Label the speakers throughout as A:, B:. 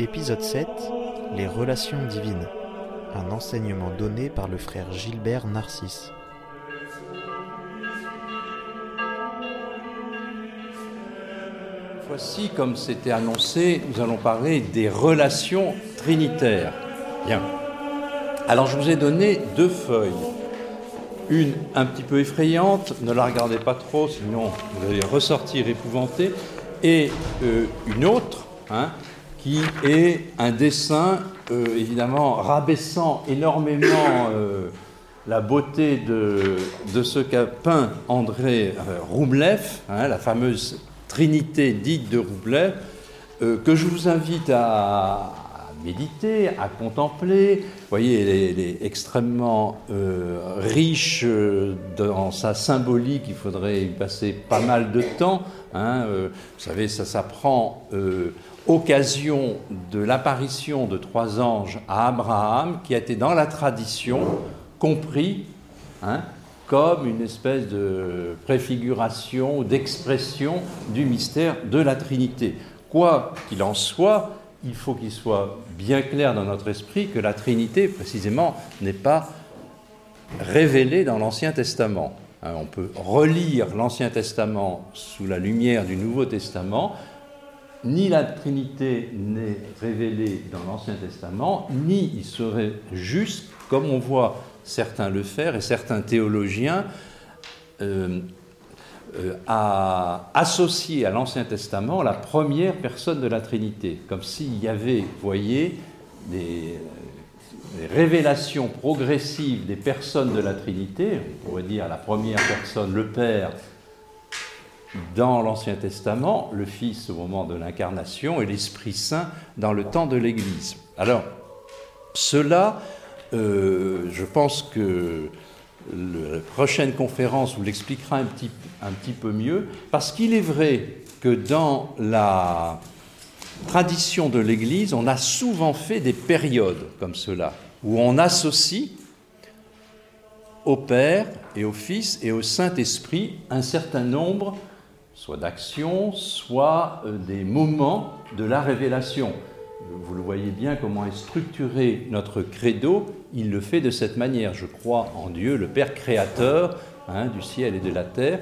A: Épisode 7 Les relations divines. Un enseignement donné par le frère Gilbert Narcisse.
B: Voici, comme c'était annoncé, nous allons parler des relations trinitaires. Bien. Alors, je vous ai donné deux feuilles. Une un petit peu effrayante, ne la regardez pas trop, sinon vous allez ressortir épouvanté. Et euh, une autre, hein, qui est un dessin, euh, évidemment, rabaissant énormément euh, la beauté de, ce qu'a peint André Roublev, hein, la fameuse Trinité dite de Roublev, que je vous invite à, méditer, à contempler. Vous voyez, elle est, extrêmement euh, riche euh, dans sa symbolique, il faudrait y passer pas mal de temps. Hein, euh, vous savez, ça, ça prend occasion de l'apparition de trois anges à Abraham, qui a été dans la tradition compris hein, comme une espèce de préfiguration d'expression du mystère de la Trinité. Quoi qu'il en soit, il faut qu'il soit bien clair dans notre esprit que la Trinité, précisément, n'est pas révélée dans l'Ancien Testament. Hein, on peut relire l'Ancien Testament sous la lumière du Nouveau Testament. Ni la Trinité n'est révélée dans l'Ancien Testament, ni il serait juste, comme on voit certains le faire et certains théologiens, euh, euh, a associé à l'Ancien Testament la première personne de la Trinité, comme s'il y avait, vous voyez, des, révélations progressives des personnes de la Trinité, on pourrait dire la première personne, le Père, dans l'Ancien Testament, le Fils au moment de l'incarnation et l'Esprit Saint dans le temps de l'Église. Alors, cela, euh, je pense que la prochaine conférence vous l'expliquera un petit, un petit peu mieux, parce qu'il est vrai que dans la tradition de l'Église, on a souvent fait des périodes comme cela, où on associe au Père et au Fils et au Saint-Esprit un certain nombre, soit d'actions, soit euh, des moments de la révélation. Vous le voyez bien comment est structuré notre credo, il le fait de cette manière. Je crois en Dieu, le Père créateur hein, du ciel et de la terre.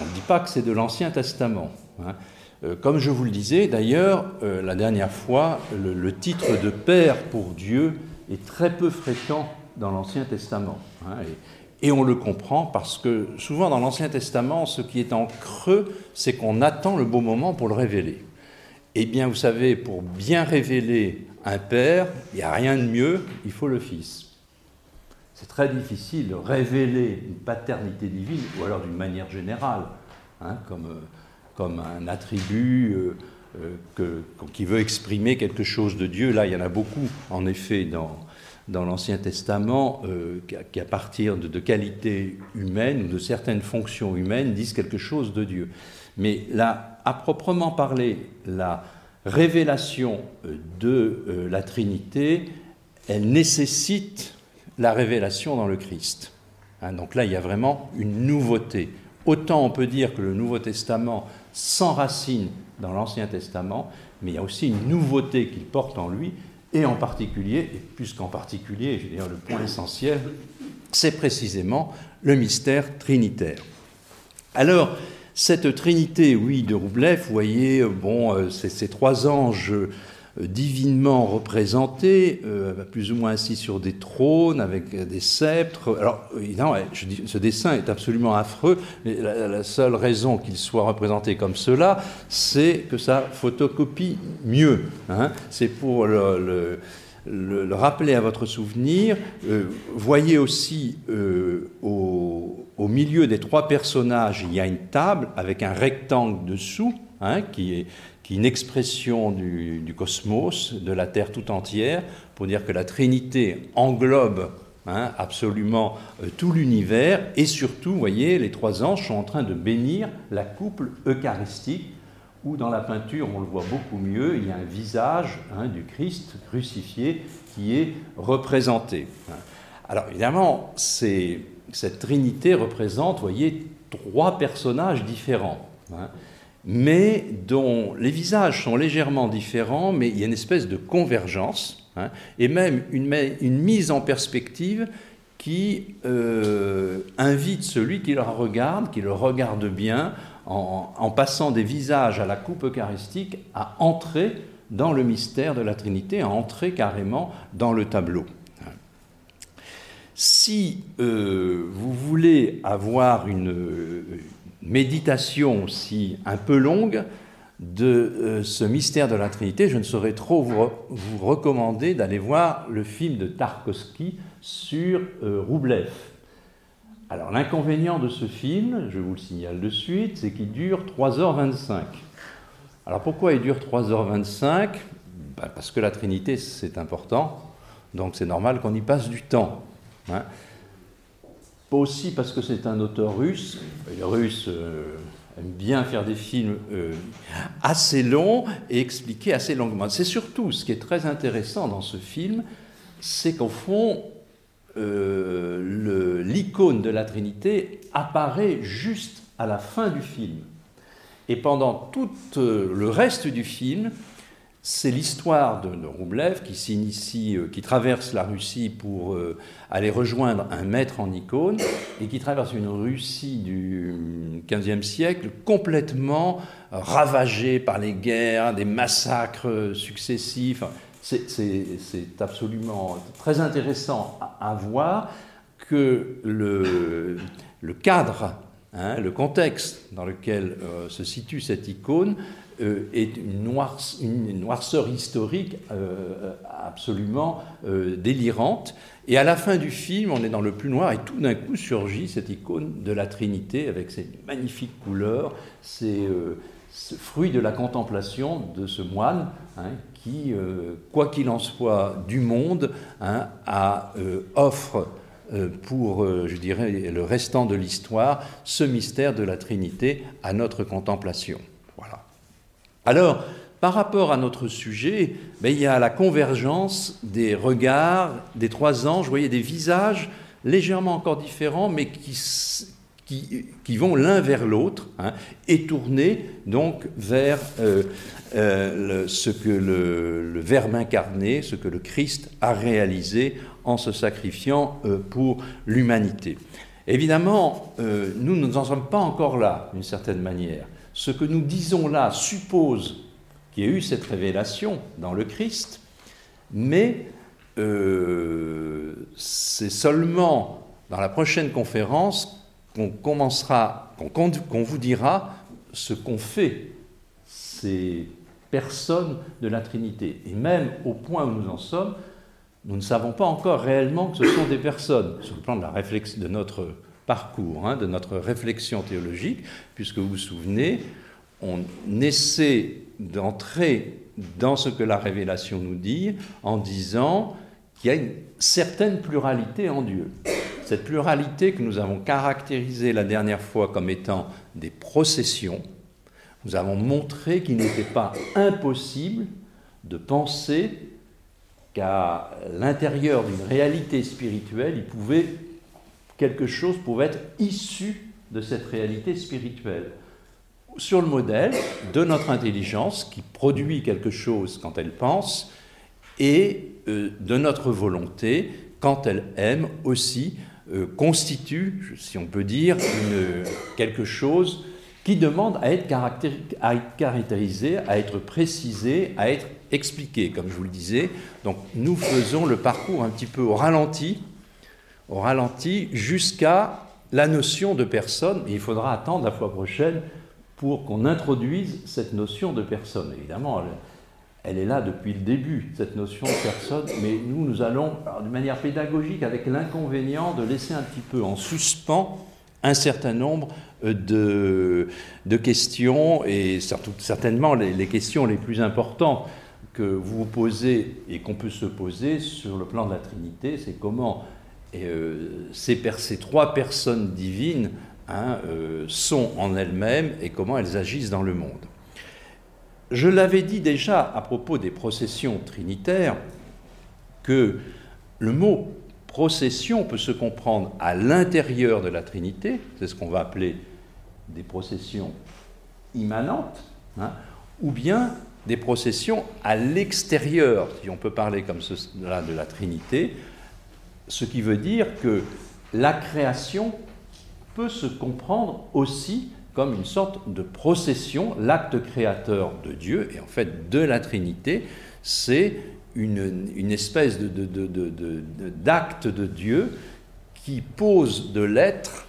B: On ne dit pas que c'est de l'Ancien Testament. Hein. Euh, comme je vous le disais, d'ailleurs, euh, la dernière fois, le, titre de Père pour Dieu est très peu fréquent dans l'Ancien Testament. Hein, et, on le comprend parce que souvent dans l'Ancien Testament, ce qui est en creux, c'est qu'on attend le beau moment pour le révéler. Eh bien, vous savez, pour bien révéler un père, il n'y a rien de mieux, il faut le fils. C'est très difficile de révéler une paternité divine, ou alors d'une manière générale, hein, comme, euh, comme, un attribut euh, euh, qui veut exprimer quelque chose de Dieu. Là, il y en a beaucoup, en effet, dans, dans l'Ancien Testament, qui, à partir de, de qualités humaines ou de certaines fonctions humaines, disent quelque chose de Dieu. Mais là, à proprement parler, la révélation de euh, la Trinité, elle nécessite la révélation dans le Christ. Hein, donc là, il y a vraiment une nouveauté. Autant on peut dire que le Nouveau Testament s'enracine dans l'Ancien Testament, mais il y a aussi une nouveauté qu'il porte en lui, et en particulier, et plus qu'en particulier, je veux dire le point essentiel, c'est précisément le mystère trinitaire. Alors, cette trinité, oui, de Roublev, vous voyez, euh, bon, euh, ces trois anges euh, divinement représentés, plus ou moins assis sur des trônes avec des sceptres. Alors, évidemment, je dis, ce dessin est absolument affreux. La, seule raison qu'il soit représenté comme cela, c'est que ça photocopie mieux. Hein. C'est pour le, rappeler à votre souvenir. Euh, voyez aussi euh, au, milieu des trois personnages, il y a une table avec un rectangle dessous, hein, qui, est, une expression du, cosmos, de la Terre tout entière, pour dire que la Trinité englobe hein, absolument euh, tout l'univers, et surtout, voyez, les trois anges sont en train de bénir la couple eucharistique où dans la peinture, on le voit beaucoup mieux, il y a un visage hein, du Christ crucifié qui est représenté. Alors évidemment, cette Trinité représente, voyez, trois personnages différents. Hein. mais dont les visages sont légèrement différents, mais il y a une espèce de convergence, hein, et même une, mise en perspective qui euh, invite celui qui le regarde, qui le regarde bien, en, passant des visages à la coupe eucharistique, à entrer dans le mystère de la Trinité, à entrer carrément dans le tableau. Si euh, vous voulez avoir une méditation aussi un peu longue de euh, ce mystère de la Trinité, je ne saurais trop vous, vous recommander d'aller voir le film de Tarkovsky sur euh, Roublev. Alors l'inconvénient de ce film, je vous le signale de suite, c'est qu'il dure 3h25. Alors pourquoi il dure 3h25 ben, Parce que la Trinité, c'est important, donc c'est normal qu'on y passe du temps. Hein. Pas aussi parce que c'est un auteur russe. Les Russes euh, aiment bien faire des films euh, assez longs et expliquer assez longuement. C'est surtout ce qui est très intéressant dans ce film, c'est qu'au fond, euh, l'icône de la Trinité apparaît juste à la fin du film. Et pendant tout le reste du film, c'est l'histoire de, Roublev qui s'initie, euh, qui traverse la Russie pour euh, aller rejoindre un maître en icône et qui traverse une Russie du XVe siècle complètement ravagée par les guerres, des massacres successifs. C'est absolument très intéressant à, voir que le, cadre, hein, le contexte dans lequel euh, se situe cette icône euh, est une, noirceur historique euh, absolument délirante. Et à la fin du film, on est dans le plus noir et tout d'un coup surgit cette icône de la Trinité avec ses magnifiques couleurs, ces fruit de la contemplation de ce moine hein, qui, quoi qu'il en soit du monde, hein, a, offre pour, je dirais, le restant de l'histoire, ce mystère de la Trinité à notre contemplation. Alors, par rapport à notre sujet, ben, il y a la convergence des regards des trois anges, vous voyez des visages légèrement encore différents, mais qui, qui, vont l'un vers l'autre, hein, et tournés donc vers euh, euh, ce que le, Verbe incarné, ce que le Christ a réalisé en se sacrifiant euh, pour l'humanité. Évidemment, nous n'en sommes pas encore là, d'une certaine manière ce que nous disons là suppose qu'il y ait eu cette révélation dans le Christ, mais c'est seulement dans la prochaine conférence qu'on commencera, qu'on vous dira ce qu'ont fait ces personnes de la Trinité. Et même au point où nous en sommes, nous ne savons pas encore réellement que ce sont des personnes, sur le plan de notre parcours hein, de notre réflexion théologique, puisque vous vous souvenez, on essaie d'entrer dans ce que la révélation nous dit en disant qu'il y a une certaine pluralité en Dieu. Cette pluralité que nous avons caractérisée la dernière fois comme étant des processions, nous avons montré qu'il n'était pas impossible de penser qu'à l'intérieur d'une réalité spirituelle, quelque chose pouvait être issu de cette réalité spirituelle. Sur le modèle de notre intelligence qui produit quelque chose quand elle pense et euh, de notre volonté quand elle aime aussi euh, constitue, si on peut dire, quelque chose qui demande à être, caractérisé, à être précisé, à être expliqué, comme je vous le disais. Donc nous faisons le parcours un petit peu au ralenti au ralenti jusqu'à la notion de personne. il faudra attendre la fois prochaine pour qu'on introduise cette notion de personne. Évidemment, elle, est là depuis le début, cette notion de personne, mais nous, nous allons, de manière pédagogique, avec l'inconvénient de laisser un petit peu en suspens un certain nombre euh, de, questions, et surtout, certainement les, questions les plus importantes que vous vous posez et qu'on peut se poser sur le plan de la Trinité, c'est comment euh, ces, trois personnes divines hein, euh, sont en elles-mêmes et comment elles agissent dans le monde. Je l'avais dit déjà à propos des processions trinitaires que le mot procession peut se comprendre à l'intérieur de la Trinité, c'est ce qu'on va appeler des processions immanentes, hein, ou bien des processions à l'extérieur, si on peut parler comme cela de la Trinité, ce qui veut dire que la création peut se comprendre aussi comme une sorte de procession, l'acte créateur de Dieu, et en fait de la Trinité, c'est une, espèce d'acte de, de, Dieu qui pose de l'être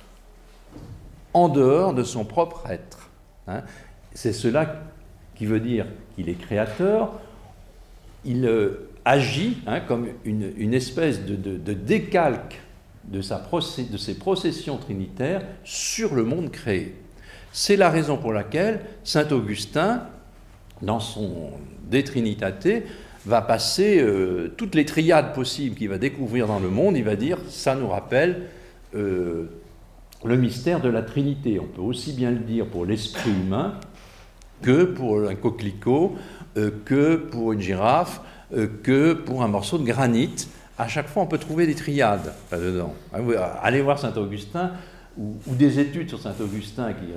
B: en dehors de son propre être. Hein. C'est cela qui veut dire qu'il est créateur, il euh, agit hein, comme une, espèce de, décalque de, sa de ses processions trinitaires sur le monde créé. C'est la raison pour laquelle Saint Augustin, dans son De Trinitate, va passer euh, toutes les triades possibles qu'il va découvrir dans le monde, il va dire ça nous rappelle euh, le mystère de la Trinité. On peut aussi bien le dire pour l'esprit humain que pour un coquelicot, euh, que pour une girafe, que pour un morceau de granit. À chaque fois, on peut trouver des triades là-dedans. Allez voir Saint-Augustin ou, des études sur Saint-Augustin qui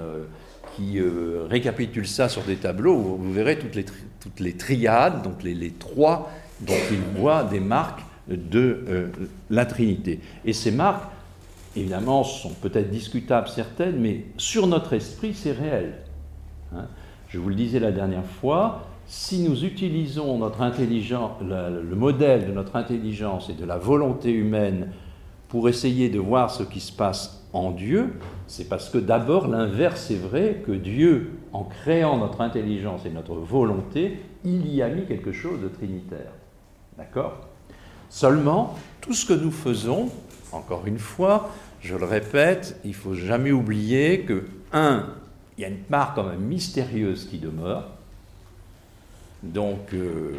B: qui euh, récapitule ça sur des tableaux, vous, verrez toutes les, toutes les triades, donc les, trois dont il voit des marques de euh, la Trinité. Et ces marques, évidemment, sont peut-être discutables certaines, mais sur notre esprit, c'est réel. Hein. Je vous le disais la dernière fois, si nous utilisons notre intelligence, le modèle de notre intelligence et de la volonté humaine pour essayer de voir ce qui se passe en Dieu, c'est parce que d'abord l'inverse est vrai, que Dieu, en créant notre intelligence et notre volonté, il y a mis quelque chose de trinitaire. D'accord? Seulement, tout ce que nous faisons, encore une fois, je le répète, il faut jamais oublier que, un, il y a une part quand même mystérieuse qui demeure. Donc, euh,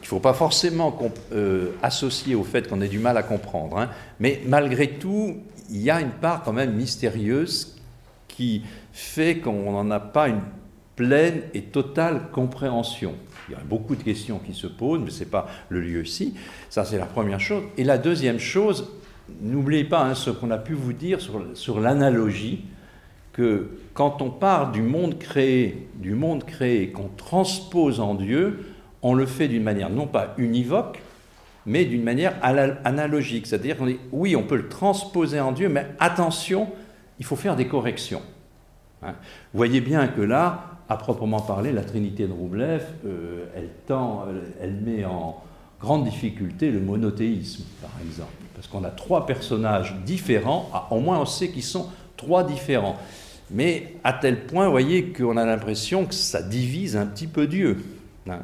B: il ne faut pas forcément euh, associer au fait qu'on ait du mal à comprendre. Hein. mais malgré tout, il y a une part quand même mystérieuse qui fait qu'on n'en a pas une pleine et totale compréhension. Il y a beaucoup de questions qui se posent, mais ce n'est pas le lieu ici. Ça, c'est la première chose. Et la deuxième chose, n'oubliez pas hein, ce qu'on a pu vous dire sur, sur l'analogie, que quand on parle du monde créé, du monde créé qu'on transpose en Dieu, on le fait d'une manière non pas univoque, mais d'une manière analogique. C'est-à-dire qu'on dit, oui, on peut le transposer en Dieu, mais attention, il faut faire des corrections. Hein. Vous voyez bien que là, à proprement parler, la Trinité de Roublev, euh, elle, met en grande difficulté le monothéisme, par exemple. Parce qu'on a trois personnages différents, ah, au moins on sait qu'ils sont trois différents. Mais à tel point, vous voyez, qu'on a l'impression que ça divise un petit peu Dieu. Hein.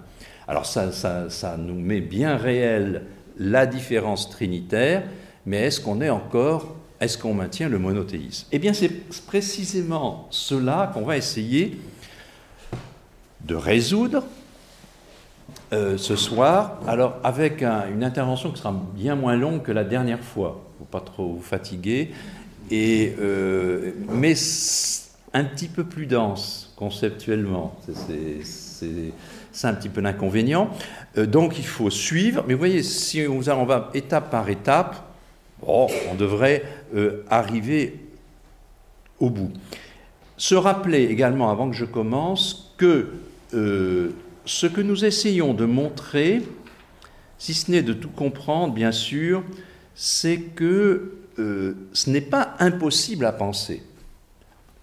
B: Alors ça, nous met bien réel la différence trinitaire, mais est-ce qu'on est encore, est-ce qu'on maintient le monothéisme? Eh bien c'est précisément cela qu'on va essayer de résoudre euh, ce soir, alors avec une intervention qui sera bien moins longue que la dernière fois, faut pas trop vous fatiguer, et, euh, mais un petit peu plus dense conceptuellement. C'est c'est un petit peu l'inconvénient. Euh, donc il faut suivre. Mais vous voyez, si on va étape par étape, on devrait euh, arriver au bout. Se rappeler également, avant que je commence, que euh, ce que nous essayons de montrer, si ce n'est de tout comprendre, bien sûr, c'est que ce n'est pas impossible à penser.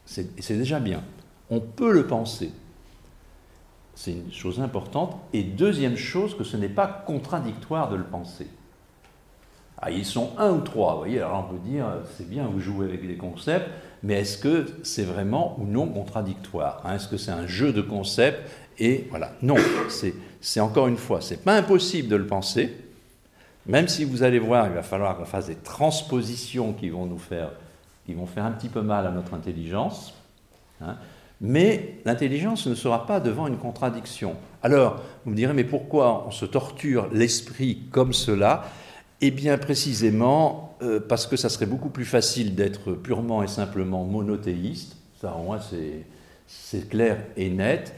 B: C'est déjà bien. On peut le penser. C'est une chose importante. Et deuxième chose, que ce n'est pas contradictoire de le penser. Ah, ils sont un ou trois, vous voyez, alors on peut dire, c'est bien, vous jouez avec des concepts, mais est-ce que c'est vraiment ou non contradictoire hein? Est-ce que c'est un jeu de concepts Et voilà, non, c'est encore une fois, c'est pas impossible de le penser, même si vous allez voir, il va falloir qu'on fasse des transpositions qui vont nous faire, qui vont faire un petit peu mal à notre intelligence. Hein? Mais l'intelligence ne sera pas devant une contradiction. Alors, vous me direz, mais pourquoi on se torture l'esprit comme cela? Eh bien, précisément euh, parce que ça serait beaucoup plus facile d'être purement et simplement monothéiste. Ça, au moins, c'est clair et net.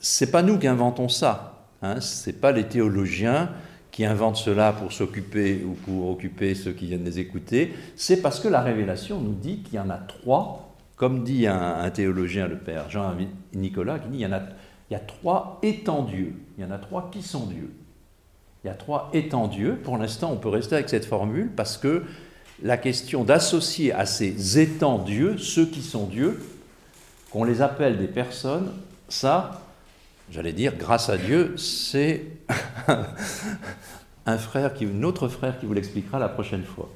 B: C'est pas nous qui inventons ça. Hein, c'est pas les théologiens qui inventent cela pour s'occuper ou pour occuper ceux qui viennent les écouter. C'est parce que la révélation nous dit qu'il y en a trois Comme dit un, théologien, le père Jean-Nicolas, qui dit il y, a, trois étant Dieu. Il y en a trois qui sont Dieu. Il y a trois étant Dieu. Pour l'instant, on peut rester avec cette formule parce que la question d'associer à ces étant Dieu, ceux qui sont Dieu, qu'on les appelle des personnes, ça, j'allais dire, grâce à Dieu, c'est un frère qui, un autre frère qui vous l'expliquera la prochaine fois.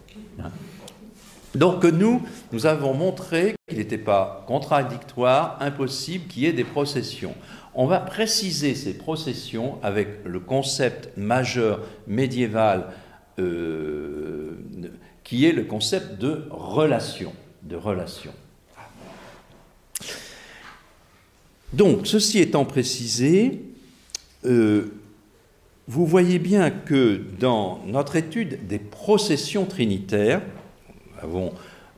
B: Donc nous, nous avons montré qu'il n'était pas contradictoire, impossible qu'il y ait des processions. On va préciser ces processions avec le concept majeur médiéval euh, qui est le concept de relation. De relation. Donc, ceci étant précisé, euh, vous voyez bien que dans notre étude des processions trinitaires, avons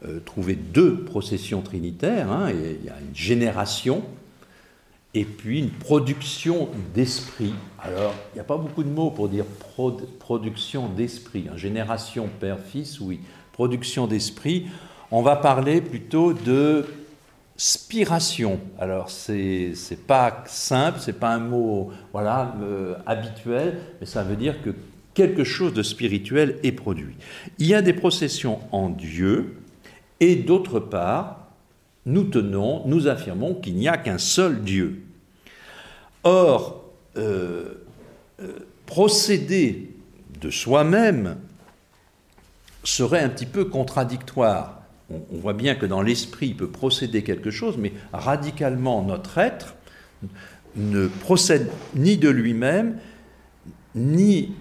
B: euh, trouvé deux processions trinitaires, hein, il y a une génération et puis une production d'esprit. Alors, il n'y a pas beaucoup de mots pour dire production d'esprit. Hein. Génération père-fils, oui. Production d'esprit. On va parler plutôt de spiration. Alors, c'est n'est pas simple, c'est pas un mot voilà, euh, habituel, mais ça veut dire que quelque chose de spirituel est produit. Il y a des processions en Dieu, et d'autre part, nous tenons, nous affirmons qu'il n'y a qu'un seul Dieu. Or, euh, euh, procéder de soi-même serait un petit peu contradictoire. On, voit bien que dans l'esprit, il peut procéder quelque chose, mais radicalement, notre être ne procède ni de lui-même, ni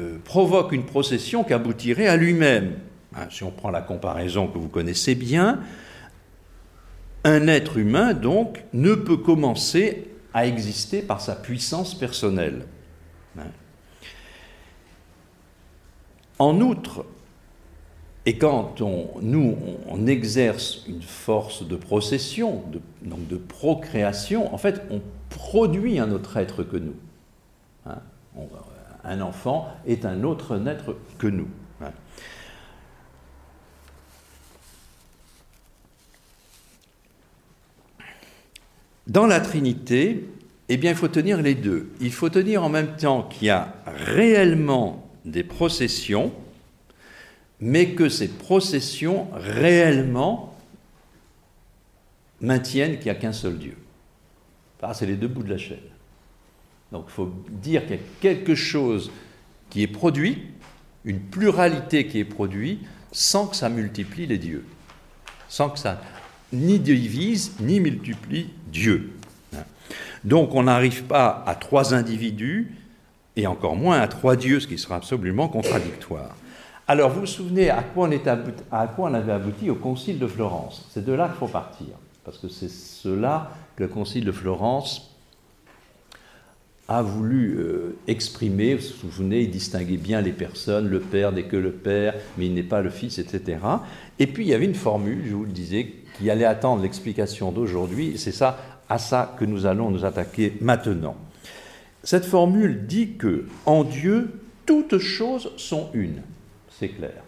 B: euh, provoque une procession qui aboutirait à lui-même. Hein, si on prend la comparaison que vous connaissez bien, un être humain, donc, ne peut commencer à exister par sa puissance personnelle. Hein. En outre, et quand on, nous, on exerce une force de procession, donc de procréation, en fait, on produit un autre être que nous. Hein. Un enfant est un autre être que nous. Dans la Trinité, eh bien, il faut tenir les deux. Il faut tenir en même temps qu'il y a réellement des processions, mais que ces processions réellement maintiennent qu'il n'y a qu'un seul Dieu. c'est les deux bouts de la chaîne. Donc il faut dire qu'il y a quelque chose qui est produit, une pluralité qui est produite, sans que ça multiplie les dieux. Sans que ça ni divise, ni multiplie Dieu. Donc on n'arrive pas à trois individus, et encore moins à trois dieux, ce qui sera absolument contradictoire. Alors vous vous souvenez à quoi on, à quoi on avait abouti au Concile de Florence? C'est de là qu'il faut partir, parce que c'est cela que le Concile de Florence a voulu euh, exprimer, vous vous souvenez, il distinguait bien les personnes, le Père n'est que le Père, mais il n'est pas le Fils, etc. Et puis il y avait une formule, je vous le disais, qui allait attendre l'explication d'aujourd'hui, c'est ça, à ça que nous allons nous attaquer maintenant. Cette formule dit que en Dieu, toutes choses sont une. C'est clair.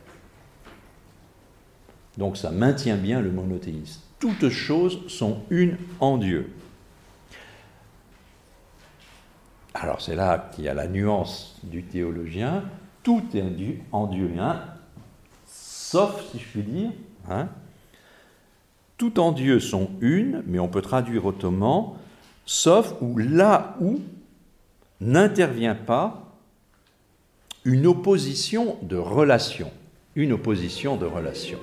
B: Donc ça maintient bien le monothéisme. Toutes choses sont une en Dieu. Alors c'est là qu'il y a la nuance du théologien. Tout est en Dieu sauf, si je puis dire, hein, tout en Dieu sont une, mais on peut traduire autrement, sauf où là où n'intervient pas une opposition de relation. Une opposition de relation.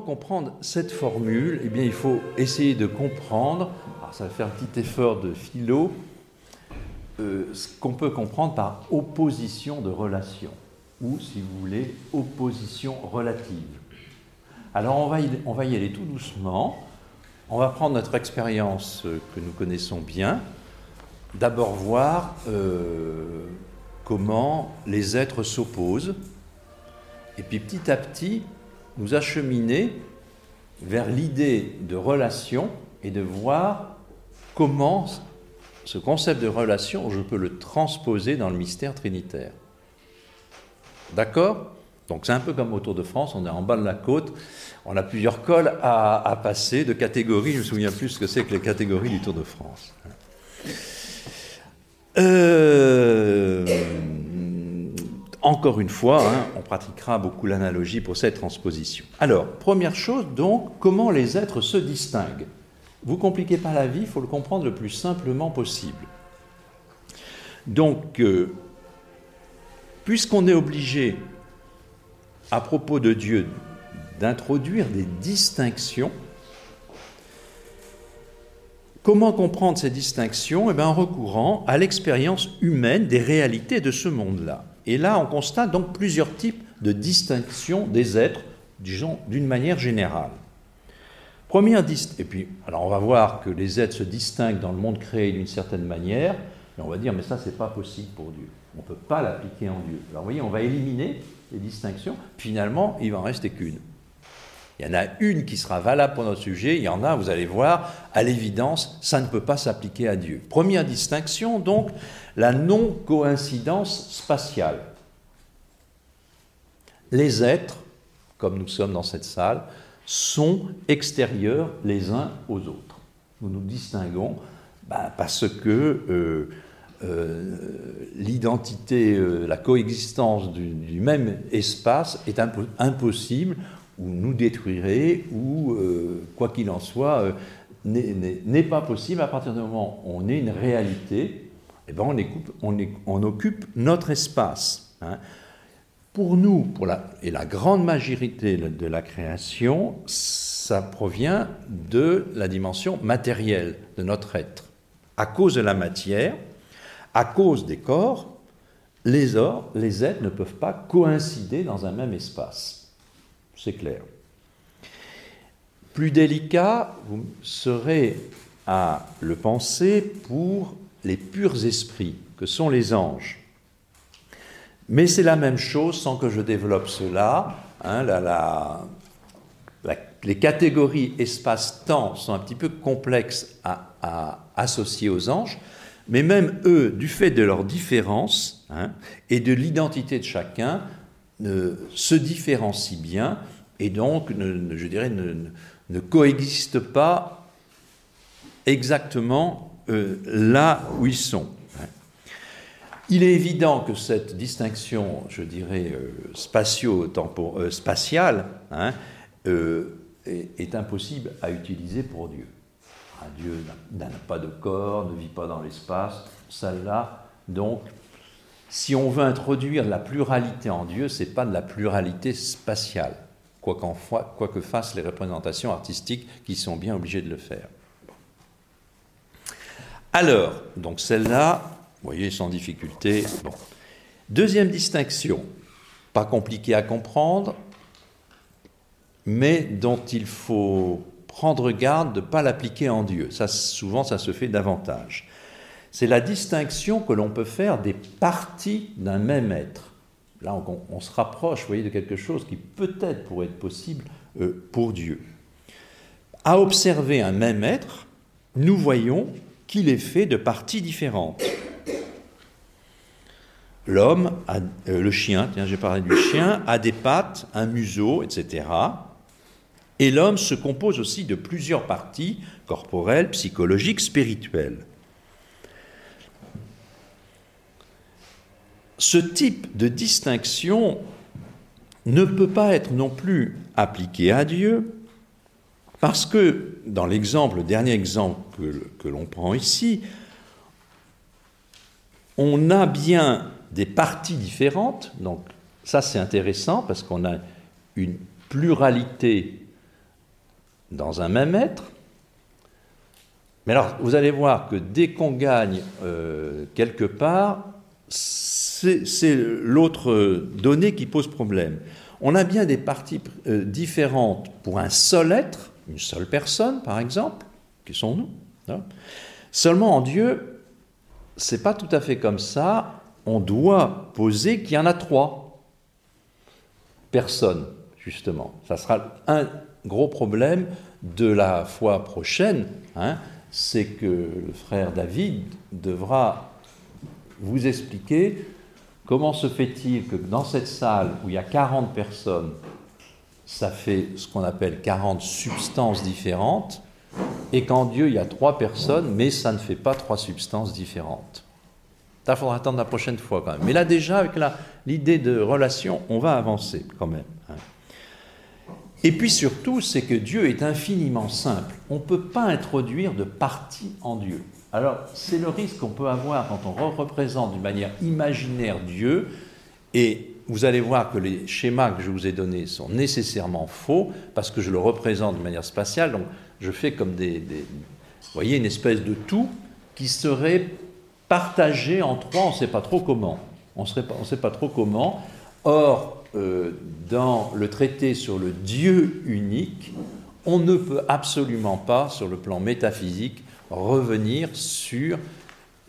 B: Comprendre cette formule Eh bien, il faut essayer de comprendre, ça va faire un petit effort de philo, euh, ce qu'on peut comprendre par opposition de relation, ou si vous voulez, opposition relative. Alors on va y, on va y aller tout doucement. On va prendre notre expérience euh, que nous connaissons bien. D'abord voir euh, comment les êtres s'opposent, et puis petit à petit nous acheminer vers l'idée de relation et de voir comment ce concept de relation, je peux le transposer dans le mystère trinitaire. D'accord? Donc c'est un peu comme au Tour de France, on est en bas de la côte, on a plusieurs cols à, passer de catégories, je me souviens plus ce que c'est que les catégories du Tour de France. Euh, encore une fois, hein, on pratiquera beaucoup l'analogie pour cette transposition. Alors, première chose, donc, comment les êtres se distinguent? Vous compliquez pas la vie, il faut le comprendre le plus simplement possible. Donc, euh, puisqu'on est obligé, à propos de Dieu, d'introduire des distinctions, Comment comprendre ces distinctions? Eh En recourant à l'expérience humaine des réalités de ce monde-là. Et là, on constate donc plusieurs types de distinctions des êtres, disons, d'une manière générale. Première et puis, alors on va voir que les êtres se distinguent dans le monde créé d'une certaine manière, et on va dire, mais ça, c'est pas possible pour Dieu. On ne peut pas l'appliquer en Dieu. Alors, vous voyez, on va éliminer les distinctions. Finalement, il va en rester qu'une. Il y en a une qui sera valable pour notre sujet, il y en a, vous allez voir, à l'évidence, ça ne peut pas s'appliquer à Dieu. Première distinction, donc, la non-coïncidence spatiale. Les êtres, comme nous sommes dans cette salle, sont extérieurs les uns aux autres. Nous nous distinguons ben, parce que euh, euh, l'identité, euh, la coexistence du, même espace est impossible ou nous détruirait, ou, euh, quoi qu'il en soit, euh, n'est pas possible à partir du moment où on est une réalité, eh ben on, occupe notre espace. Hein. Pour nous, pour la, et la grande majorité de la création, ça provient de la dimension matérielle de notre être. À cause de la matière, à cause des corps, les, or, les êtres ne peuvent pas coïncider dans un même espace c'est clair. Plus délicat, vous serez à le penser pour les purs esprits, que sont les anges. Mais c'est la même chose sans que je développe cela. Hein, les catégories espace-temps sont un petit peu complexes à, associer aux anges, mais même eux, du fait de leur différence hein, et de l'identité de chacun, se différencient bien et donc, je dirais, ne, coexistent pas exactement euh, là où ils sont. Il est évident que cette distinction, je dirais, euh, hein, euh, est, impossible à utiliser pour Dieu. Dieu n'a pas de corps, ne vit pas dans l'espace, celle-là, donc si on veut introduire la pluralité en Dieu, ce n'est pas de la pluralité spatiale, quoi, que fassent les représentations artistiques qui sont bien obligées de le faire. Alors, donc celle-là, vous voyez, sans difficulté. Deuxième distinction, pas compliquée à comprendre, mais dont il faut prendre garde de ne pas l'appliquer en Dieu. Ça, souvent, ça se fait davantage c'est la distinction que l'on peut faire des parties d'un même être. Là, on, se rapproche, voyez, de quelque chose qui peut-être pourrait être possible euh, pour Dieu. À observer un même être, nous voyons qu'il est fait de parties différentes. L'homme, euh, le chien, tiens, j'ai parlé du chien, a des pattes, un museau, etc. Et l'homme se compose aussi de plusieurs parties corporelles, psychologiques, spirituelles. Ce type de distinction ne peut pas être non plus appliqué à Dieu, parce que dans l'exemple, le dernier exemple que, l'on prend ici, on a bien des parties différentes, donc ça c'est intéressant parce qu'on a une pluralité dans un même être. Mais alors, vous allez voir que dès qu'on gagne euh, quelque part, c'est l'autre donnée qui pose problème. On a bien des parties euh, différentes pour un seul être, une seule personne par exemple, qui sont nous. Hein. Seulement en Dieu, c'est pas tout à fait comme ça. On doit poser qu'il y en a trois personnes, justement. Ça sera un gros problème de la foi prochaine. Hein, c'est que le frère David devra vous expliquer comment se fait-il que dans cette salle où il y a 40 personnes, ça fait ce qu'on appelle 40 substances différentes, et qu'en Dieu il y a trois personnes, mais ça ne fait pas trois substances différentes? Ça, il faudra attendre la prochaine fois quand même. Mais là déjà, avec l'idée de relation, on va avancer quand même. Hein. Et puis surtout, c'est que Dieu est infiniment simple. On ne peut pas introduire de partie en Dieu. Alors, c'est le risque qu'on peut avoir quand on représente d'une manière imaginaire Dieu, et vous allez voir que les schémas que je vous ai donnés sont nécessairement faux, parce que je le représente de manière spatiale, donc je fais comme des, vous voyez, une espèce de tout qui serait partagé en trois, on ne sait pas trop comment. On ne sait pas trop comment. Or, euh, dans le traité sur le Dieu unique, on ne peut absolument pas, sur le plan métaphysique, revenir sur,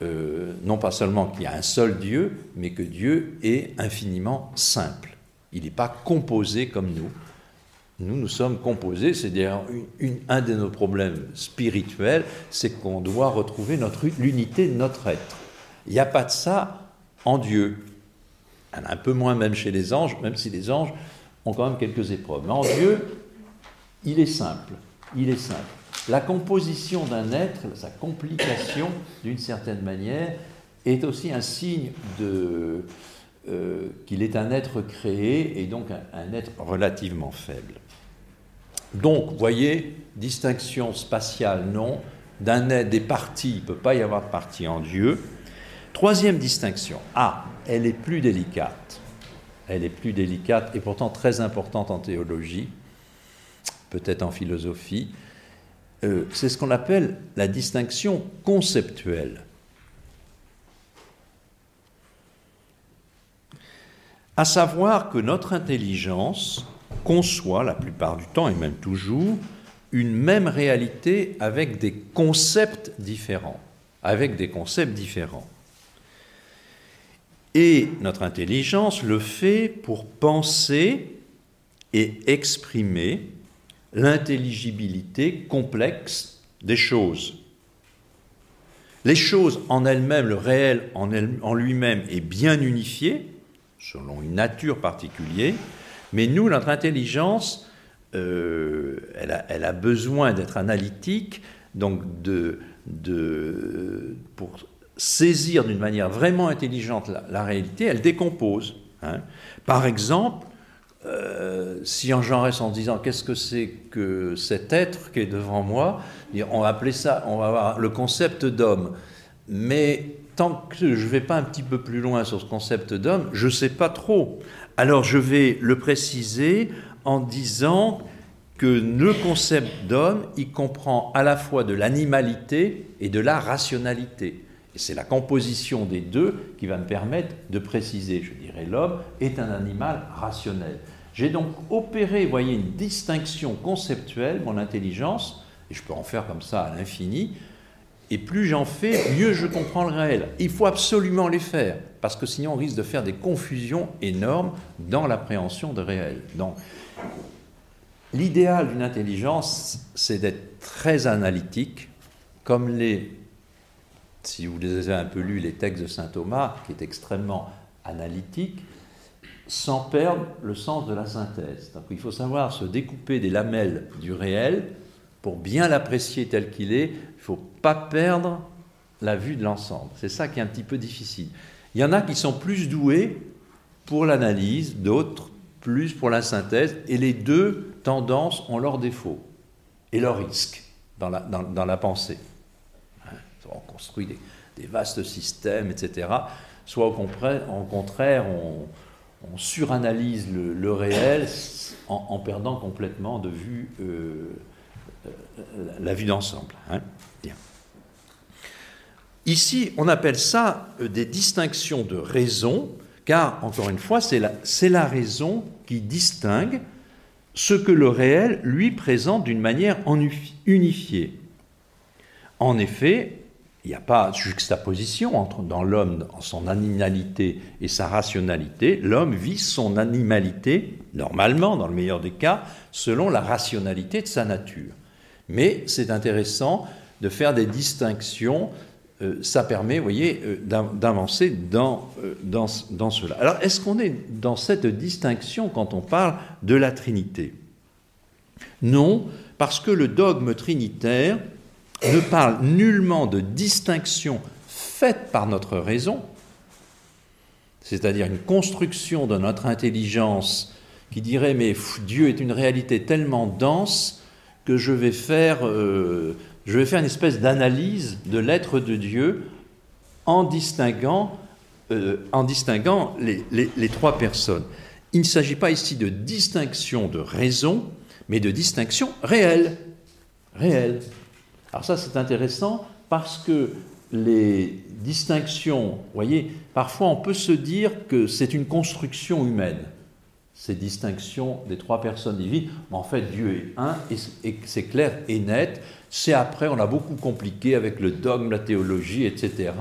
B: euh, non pas seulement qu'il y a un seul Dieu, mais que Dieu est infiniment simple. Il n'est pas composé comme nous. Nous, nous sommes composés, c'est d'ailleurs un de nos problèmes spirituels, c'est qu'on doit retrouver l'unité de notre être. Il n'y a pas de ça en Dieu. Un peu moins même chez les anges, même si les anges ont quand même quelques épreuves. Mais en Dieu, il est simple. Il est simple. La composition d'un être, sa complication d'une certaine manière, est aussi un signe de, euh, qu'il est un être créé et donc un être relativement faible. Donc, voyez, distinction spatiale, non. D'un être, des parties, il ne peut pas y avoir de partie en Dieu. Troisième distinction. Ah, elle est plus délicate. Elle est plus délicate et pourtant très importante en théologie, peut-être en philosophie. Euh, c'est ce qu'on appelle la distinction conceptuelle. À savoir que notre intelligence conçoit la plupart du temps, et même toujours, une même réalité avec des concepts différents. Avec des concepts différents. Et notre intelligence le fait pour penser et exprimer l'intelligibilité complexe des choses. Les choses en elles-mêmes, le réel en, lui-même est bien unifié, selon une nature particulière, mais nous, notre intelligence, euh, elle, a, besoin d'être analytique, donc de, pour saisir d'une manière vraiment intelligente la, réalité, elle décompose. Hein. Par exemple, euh, si j'en reste en disant qu'est-ce que c'est que cet être qui est devant moi, on va appeler ça, on va avoir le concept d'homme. Mais tant que je ne vais pas un petit peu plus loin sur ce concept d'homme, je ne sais pas trop. Alors je vais le préciser en disant que le concept d'homme, il comprend à la fois de l'animalité et de la rationalité. Et c'est la composition des deux qui va me permettre de préciser, je dirais, l'homme est un animal rationnel. J'ai donc opéré, voyez, une distinction conceptuelle, mon intelligence, et je peux en faire comme ça à l'infini, et plus j'en fais, mieux je comprends le réel. Il faut absolument les faire, parce que sinon on risque de faire des confusions énormes dans l'appréhension de réel. Donc, l'idéal d'une intelligence, c'est d'être très analytique, comme les, si vous les avez un peu lus, les textes de saint Thomas, qui est extrêmement analytique, sans perdre le sens de la synthèse. Il faut savoir se découper des lamelles du réel pour bien l'apprécier tel qu'il est, il ne faut pas perdre la vue de l'ensemble. C'est ça qui est un petit peu difficile. Il y en a qui sont plus doués pour l'analyse, d'autres plus pour la synthèse, et les deux tendances ont leurs défauts et leurs risques dans la, dans, la pensée. Hein, on construit des, vastes systèmes, etc. Soit au contraire, au contraire on, on suranalyse le, réel en, perdant complètement de vue euh, la vue d'ensemble. Hein. Ici, on appelle ça des distinctions de raison, car, encore une fois, c'est la raison qui distingue ce que le réel lui présente d'une manière unifiée. En effet, il n'y a pas de juxtaposition entre, dans l'homme, son animalité et sa rationalité. L'homme vit son animalité, normalement, dans le meilleur des cas, selon la rationalité de sa nature. Mais c'est intéressant de faire des distinctions. Euh, ça permet, vous voyez, euh, d'avancer dans, euh, dans cela. Alors, est-ce qu'on est dans cette distinction quand on parle de la Trinité? Non, parce que le dogme trinitaire ne parle nullement de distinction faite par notre raison, c'est-à-dire une construction de notre intelligence qui dirait mais Dieu est une réalité tellement dense que je vais faire, euh, je vais faire une espèce d'analyse de l'être de Dieu en distinguant, euh, en distinguant les, les trois personnes. Il ne s'agit pas ici de distinction de raison, mais de distinction réelle. Réelle. Alors ça, c'est intéressant parce que les distinctions, voyez, parfois on peut se dire que c'est une construction humaine, ces distinctions des trois personnes divines, mais en fait Dieu est un, et c'est clair et net. C'est après, on a beaucoup compliqué avec le dogme, la théologie, etc.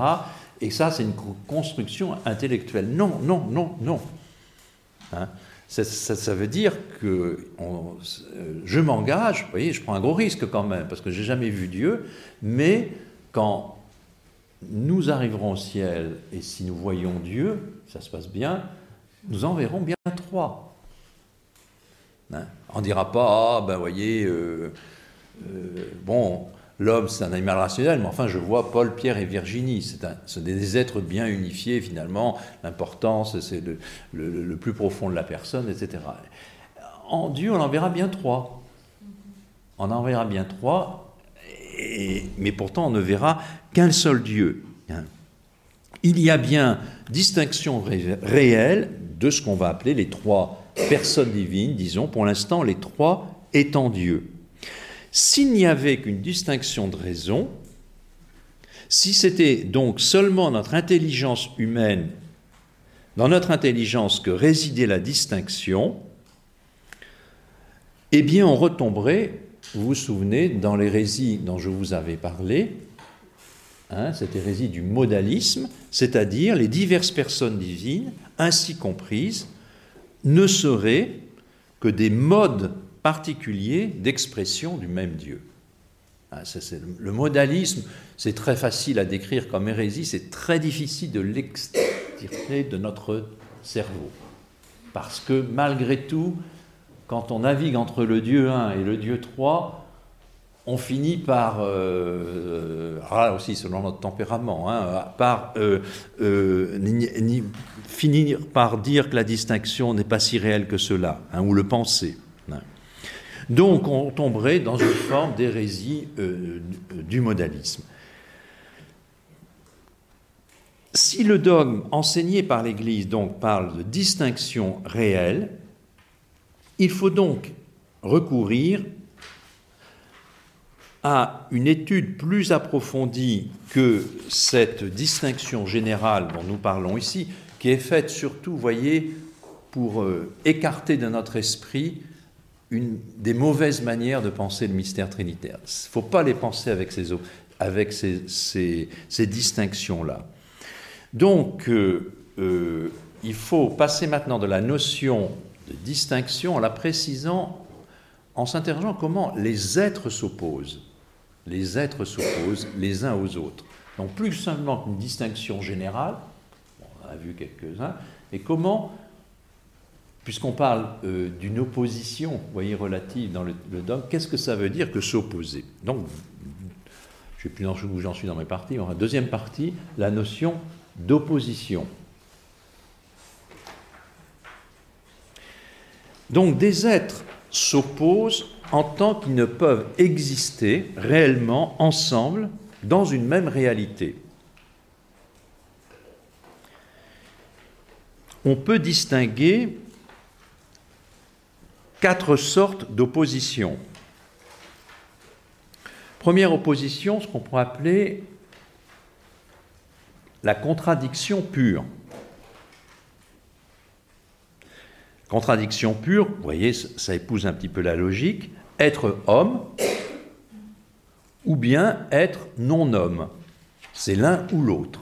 B: Et ça, c'est une construction intellectuelle. Non, non, non, non. Hein? Ça, veut dire que je m'engage, vous voyez, je prends un gros risque quand même, parce que j'ai jamais vu Dieu, mais quand nous arriverons au ciel, et si nous voyons Dieu, ça se passe bien, nous en verrons bien trois. Hein? On ne dira pas, ah ben voyez, euh, euh, bon, L'homme, c'est un animal rationnel, mais enfin, je vois Paul, Pierre et Virginie. C'est des êtres bien unifiés, finalement. L'importance, c'est le, plus profond de la personne, etc. En Dieu, on en verra bien trois. On en verra bien trois, mais pourtant, on ne verra qu'un seul Dieu. Hein. Il y a bien distinction réelle de ce qu'on va appeler les trois personnes divines, disons, pour l'instant, les trois étant Dieu. S'il n'y avait qu'une distinction de raison, si c'était donc seulement notre intelligence humaine, dans notre intelligence que résidait la distinction, eh bien on retomberait, vous vous souvenez, dans l'hérésie dont je vous avais parlé, hein, cette hérésie du modalisme, c'est-à-dire les diverses personnes divines, ainsi comprises, ne seraient que des modes particulier d'expression du même Dieu. Ah, le modalisme, c'est très facile à décrire comme hérésie, c'est très difficile de l'extirper de notre cerveau. Parce que malgré tout, quand on navigue entre le Dieu 1 et le Dieu 3, on finit par, euh, ah, aussi selon notre tempérament, hein, par euh, euh, finir par dire que la distinction n'est pas si réelle que cela, hein, ou le penser. Donc on tomberait dans une forme d'hérésie euh, du modalisme. Si le dogme enseigné par l'Église donc parle de distinction réelle, il faut donc recourir à une étude plus approfondie que cette distinction générale dont nous parlons ici, qui est faite surtout, voyez, pour euh, écarter de notre esprit des mauvaises manières de penser le mystère trinitaire. Il ne faut pas les penser avec ces, distinctions-là. Donc, euh, euh, il faut passer maintenant de la notion de distinction en la précisant, en s'interrogeant comment les êtres s'opposent. Les êtres s'opposent les uns aux autres. Donc, plus simplement qu'une distinction générale, on a vu quelques-uns, et comment puisqu'on parle euh, d'une opposition, voyez, relative dans le, dogme, qu'est-ce que ça veut dire que s'opposer? Donc, je ne sais plus où j'en suis dans mes parties, deuxième partie, la notion d'opposition. Donc, des êtres s'opposent en tant qu'ils ne peuvent exister réellement ensemble dans une même réalité. on peut distinguer quatre sortes d'opposition. Première opposition, ce qu'on pourrait appeler la contradiction pure. Contradiction pure, vous voyez, ça épouse un petit peu la logique, être homme ou bien être non-homme. C'est l'un ou l'autre.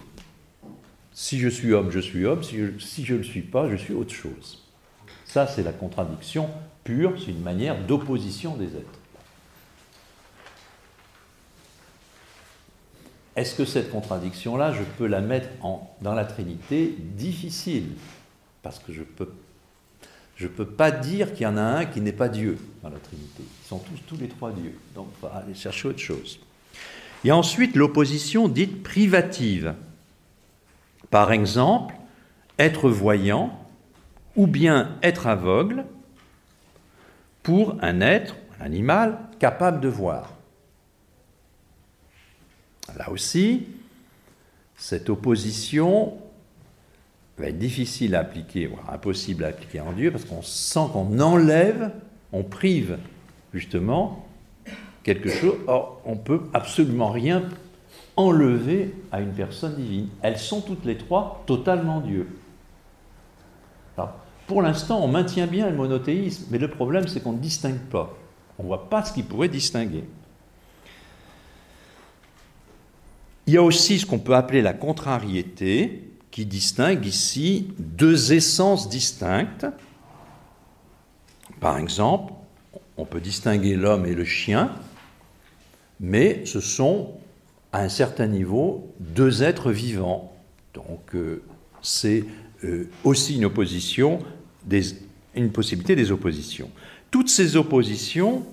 B: Si je suis homme, je suis homme, si je ne le suis pas, je suis autre chose. Ça, c'est la contradiction c'est une manière d'opposition des êtres. Est-ce que cette contradiction-là, je peux la mettre dans la Trinité Difficile, parce que je peux peux pas dire qu'il y en a un qui n'est pas Dieu dans la Trinité. Ils sont tous, les trois dieux. Donc, on aller chercher autre chose. A ensuite l'opposition dite privative. Par exemple, être voyant ou bien être aveugle pour un être, un animal, capable de voir. Là aussi, cette opposition va être difficile à appliquer, voire impossible à appliquer en Dieu, parce qu'on sent qu'on enlève, on prive justement quelque chose. Or, on peut absolument rien enlever à une personne divine. Elles sont toutes les trois totalement Dieu. Pour l'instant, on maintient bien le monothéisme, mais le problème, c'est qu'on ne distingue pas. On ne voit pas ce qui pourrait distinguer. Il y a aussi ce qu'on peut appeler la contrariété, qui distingue ici deux essences distinctes. Par exemple, on peut distinguer l'homme et le chien, mais ce sont à un certain niveau deux êtres vivants. Donc euh, c'est euh, aussi une opposition, une possibilité des oppositions. Toutes ces oppositions,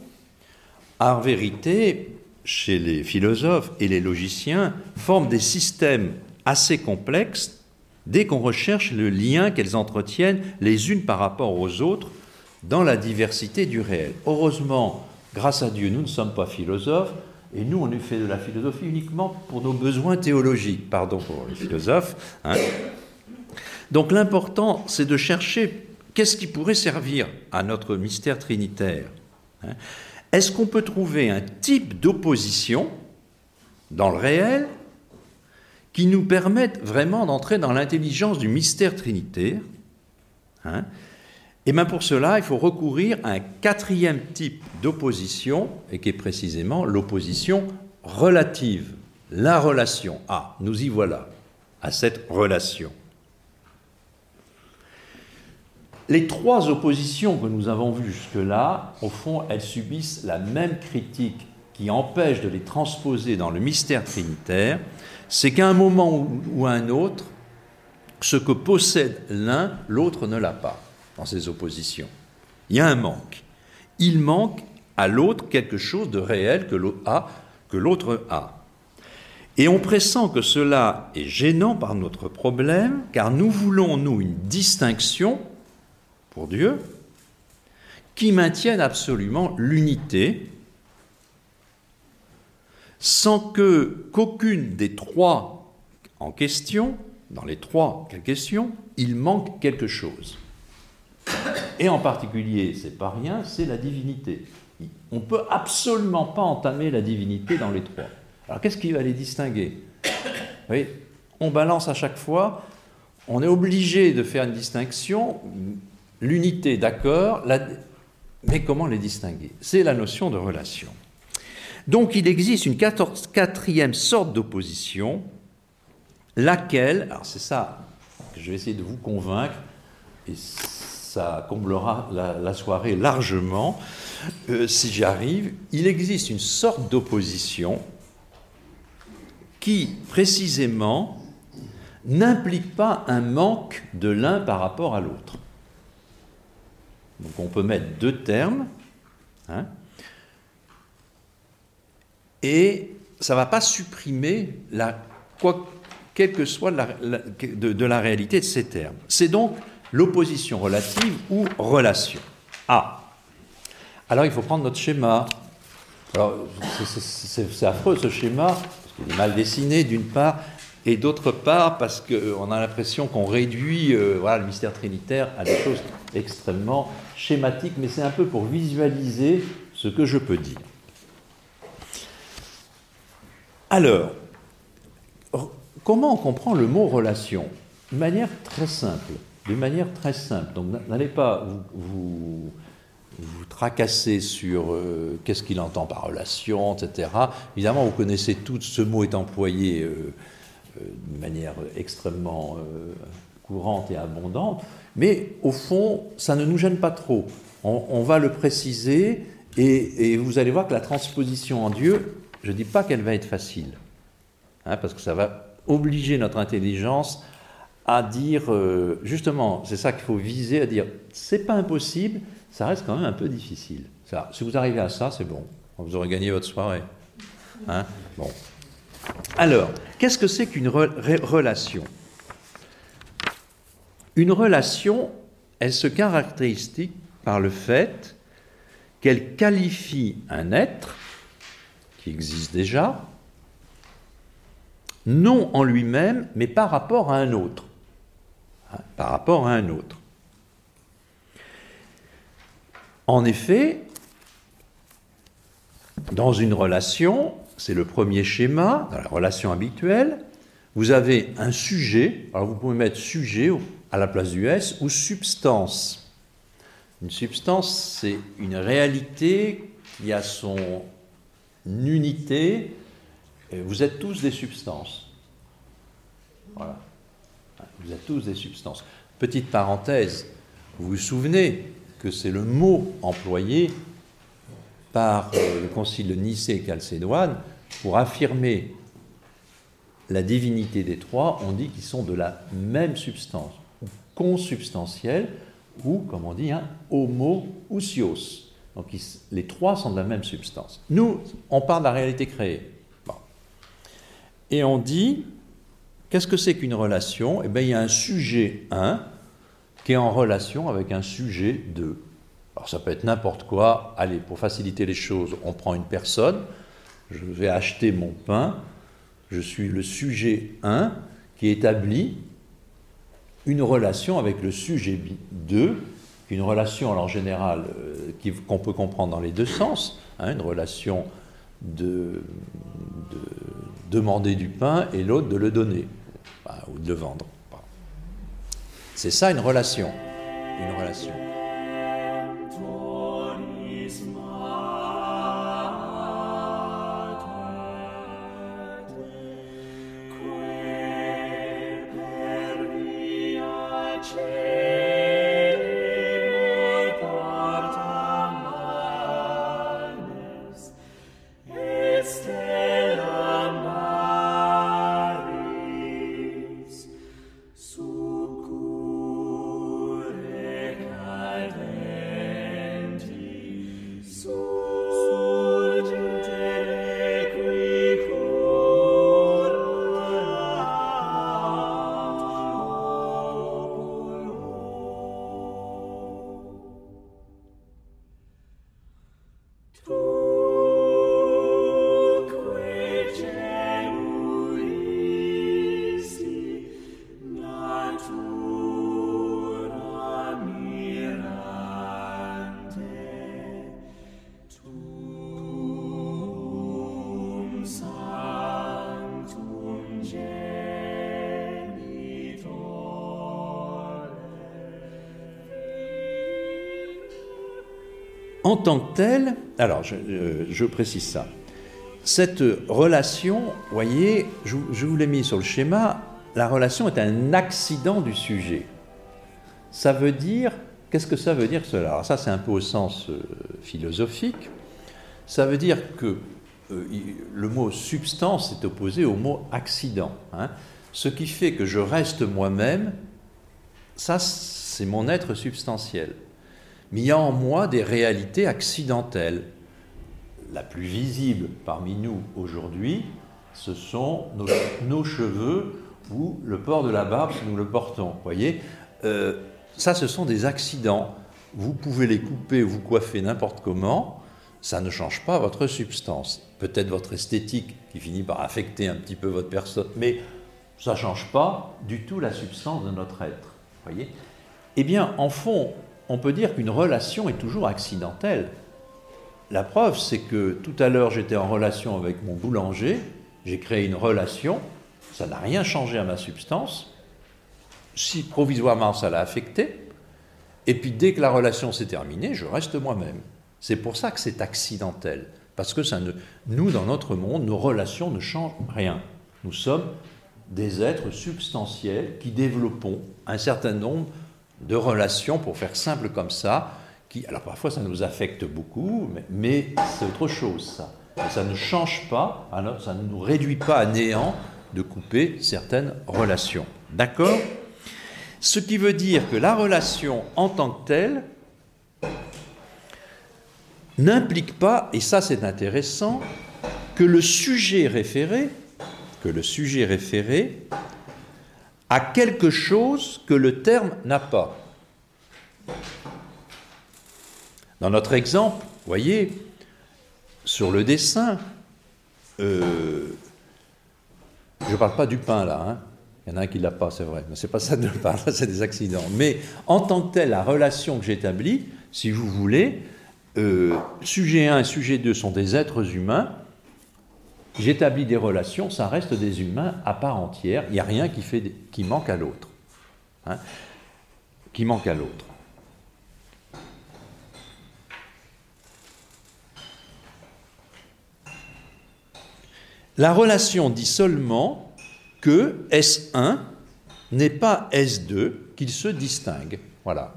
B: en vérité, chez les philosophes et les logiciens, forment des systèmes assez complexes dès qu'on recherche le lien qu'elles entretiennent les unes par rapport aux autres dans la diversité du réel. Heureusement, grâce à Dieu, nous ne sommes pas philosophes, et nous, on fait de la philosophie uniquement pour nos besoins théologiques, pardon pour les philosophes. Hein. Donc l'important, c'est de chercher qu'est-ce qui pourrait servir à notre mystère trinitaire. Hein? Est-ce qu'on peut trouver un type d'opposition dans le réel qui nous permette vraiment d'entrer dans l'intelligence du mystère trinitaire hein? Et bien pour cela, il faut recourir à un quatrième type d'opposition, et qui est précisément l'opposition relative. La relation. Ah, nous y voilà, à cette relation. Les trois oppositions que nous avons vues jusque-là, au fond, elles subissent la même critique qui empêche de les transposer dans le mystère trinitaire, c'est qu'à un moment ou à un autre, ce que possède l'un, l'autre ne l'a pas dans ces oppositions. Il y a un manque. Il manque à l'autre quelque chose de réel que l'autre a, que l'autre a. Et on pressent que cela est gênant par notre problème, car nous voulons, nous, une distinction pour Dieu qui maintienne absolument l'unité, sans que qu'aucune des trois en question, dans les trois questions, il manque quelque chose. Et en particulier, c'est pas rien, c'est la divinité. On ne peut absolument pas entamer la divinité dans les trois. Alors qu'est-ce qui va les distinguer? Oui, On balance à chaque fois, on est obligé de faire une distinction, l'unité, d'accord, mais comment les distinguer? C'est la notion de relation. Donc il existe une quatrième sorte d'opposition, laquelle, alors c'est ça que je vais essayer de vous convaincre, et ça comblera la, soirée largement, euh, si j'y arrive, il existe une sorte d'opposition qui, précisément, n'implique pas un manque de l'un par rapport à l'autre. Donc on peut mettre deux termes, hein, et ça ne va pas supprimer la, quoi, quelle que soit de, la réalité de ces termes. C'est donc l'opposition relative ou relation. Ah Alors il faut prendre notre schéma. C'est affreux ce schéma, parce qu'il est mal dessiné d'une part, et d'autre part parce qu'on a l'impression qu'on réduit euh, le mystère trinitaire à des choses extrêmement schématiques, mais c'est un peu pour visualiser ce que je peux dire. Alors, comment on comprend le mot relation? De manière très simple. De manière très simple. Donc n'allez pas vous, vous, tracasser sur euh, qu'est-ce qu'il entend par relation, etc. Évidemment, vous connaissez tout, ce mot est employé euh, euh, de manière extrêmement courante et abondante, mais au fond, ça ne nous gêne pas trop. On, va le préciser et, et, vous allez voir que la transposition en Dieu, je ne dis pas qu'elle va être facile, hein, parce que ça va obliger notre intelligence à dire, euh, justement, c'est ça qu'il faut viser, à dire, c'est pas impossible, ça reste quand même un peu difficile. Ça, si vous arrivez à ça, c'est bon, vous aurez gagné votre soirée. Hein bon. Alors, qu'est-ce que c'est qu'une relation? Une relation, elle se caractérise par le fait qu'elle qualifie un être qui existe déjà, non en lui-même, mais par rapport à un autre. Hein, par rapport à un autre. En effet, dans une relation, c'est le premier schéma, dans la relation habituelle, vous avez un sujet, alors vous pouvez mettre sujet à la place du S, ou substance. Une substance, c'est une réalité qui a son unité, vous êtes tous des substances. Voilà. Vous êtes tous des substances. Petite parenthèse, vous vous souvenez que c'est le mot employé par euh, le concile de Nicée et Chalcédoine pour affirmer la divinité des trois, on dit qu'ils sont de la même substance, ou consubstantiels, ou, comme on dit, un homo-ousios. Donc les trois sont de la même substance. Nous, on parle de la réalité créée. Et on dit, qu'est-ce que c'est qu'une relation? Eh bien, il y a un sujet 1 qui est en relation avec un sujet 2. Alors ça peut être n'importe quoi. Allez, pour faciliter les choses, on prend une personne, je vais acheter mon pain, je suis le sujet 1 qui établit une relation avec le sujet 2 une relation en général euh, qu'on peut comprendre dans les deux sens, hein, une relation de, demander du pain et l'autre de le donner ou de le vendre. C'est ça une relation. Tant que telle, alors je, précise ça, cette relation, voyez, je, vous l'ai mis sur le schéma, la relation est un accident du sujet. Ça veut dire, qu'est-ce que ça veut dire cela? Alors ça c'est un peu au sens euh, philosophique, ça veut dire que euh, le mot substance est opposé au mot accident. Hein. Ce qui fait que je reste moi-même, ça c'est mon être substantiel mais il y a en moi des réalités accidentelles. La plus visible parmi nous aujourd'hui, ce sont nos, cheveux ou le port de la barbe si nous le portons. voyez euh, Ça, ce sont des accidents. Vous pouvez les couper ou vous coiffer n'importe comment, ça ne change pas votre substance. Peut-être votre esthétique qui finit par affecter un petit peu votre personne, mais ça ne change pas du tout la substance de notre être. Voyez Eh bien, en fond, on peut dire qu'une relation est toujours accidentelle. La preuve, c'est que tout à l'heure, j'étais en relation avec mon boulanger, j'ai créé une relation, ça n'a rien changé à ma substance. Si provisoirement ça l'a affecté, et puis dès que la relation s'est terminée, je reste moi-même. C'est pour ça que c'est accidentel, parce que nous, dans notre monde, nos relations ne changent rien. Nous sommes des êtres substantiels qui développons un certain nombre de relations, pour faire simple comme ça, qui, alors parfois ça nous affecte beaucoup, mais, c'est autre chose ça. ne change pas, ça ne nous réduit pas à néant de couper certaines relations. D'accord? Ce qui veut dire que la relation en tant que telle n'implique pas, et ça c'est intéressant, que le sujet référé, que le sujet référé a quelque chose que le terme n'a pas. Dans notre exemple, voyez, sur le dessin, euh, je ne parle pas du pain là, hein. il y en a un qui ne l'a pas, c'est vrai, mais ce n'est pas ça de je parle, c'est des accidents. Mais en tant que telle, la relation que j'établis, si vous voulez, euh, sujet 1 et sujet 2 sont des êtres humains, j'établis des relations, ça reste des humains à part entière, il n'y a rien qui, fait, qui manque à l'autre. Hein, qui manque à l'autre. La relation dit seulement que S1 n'est pas S2, qu'ils se distinguent. Voilà.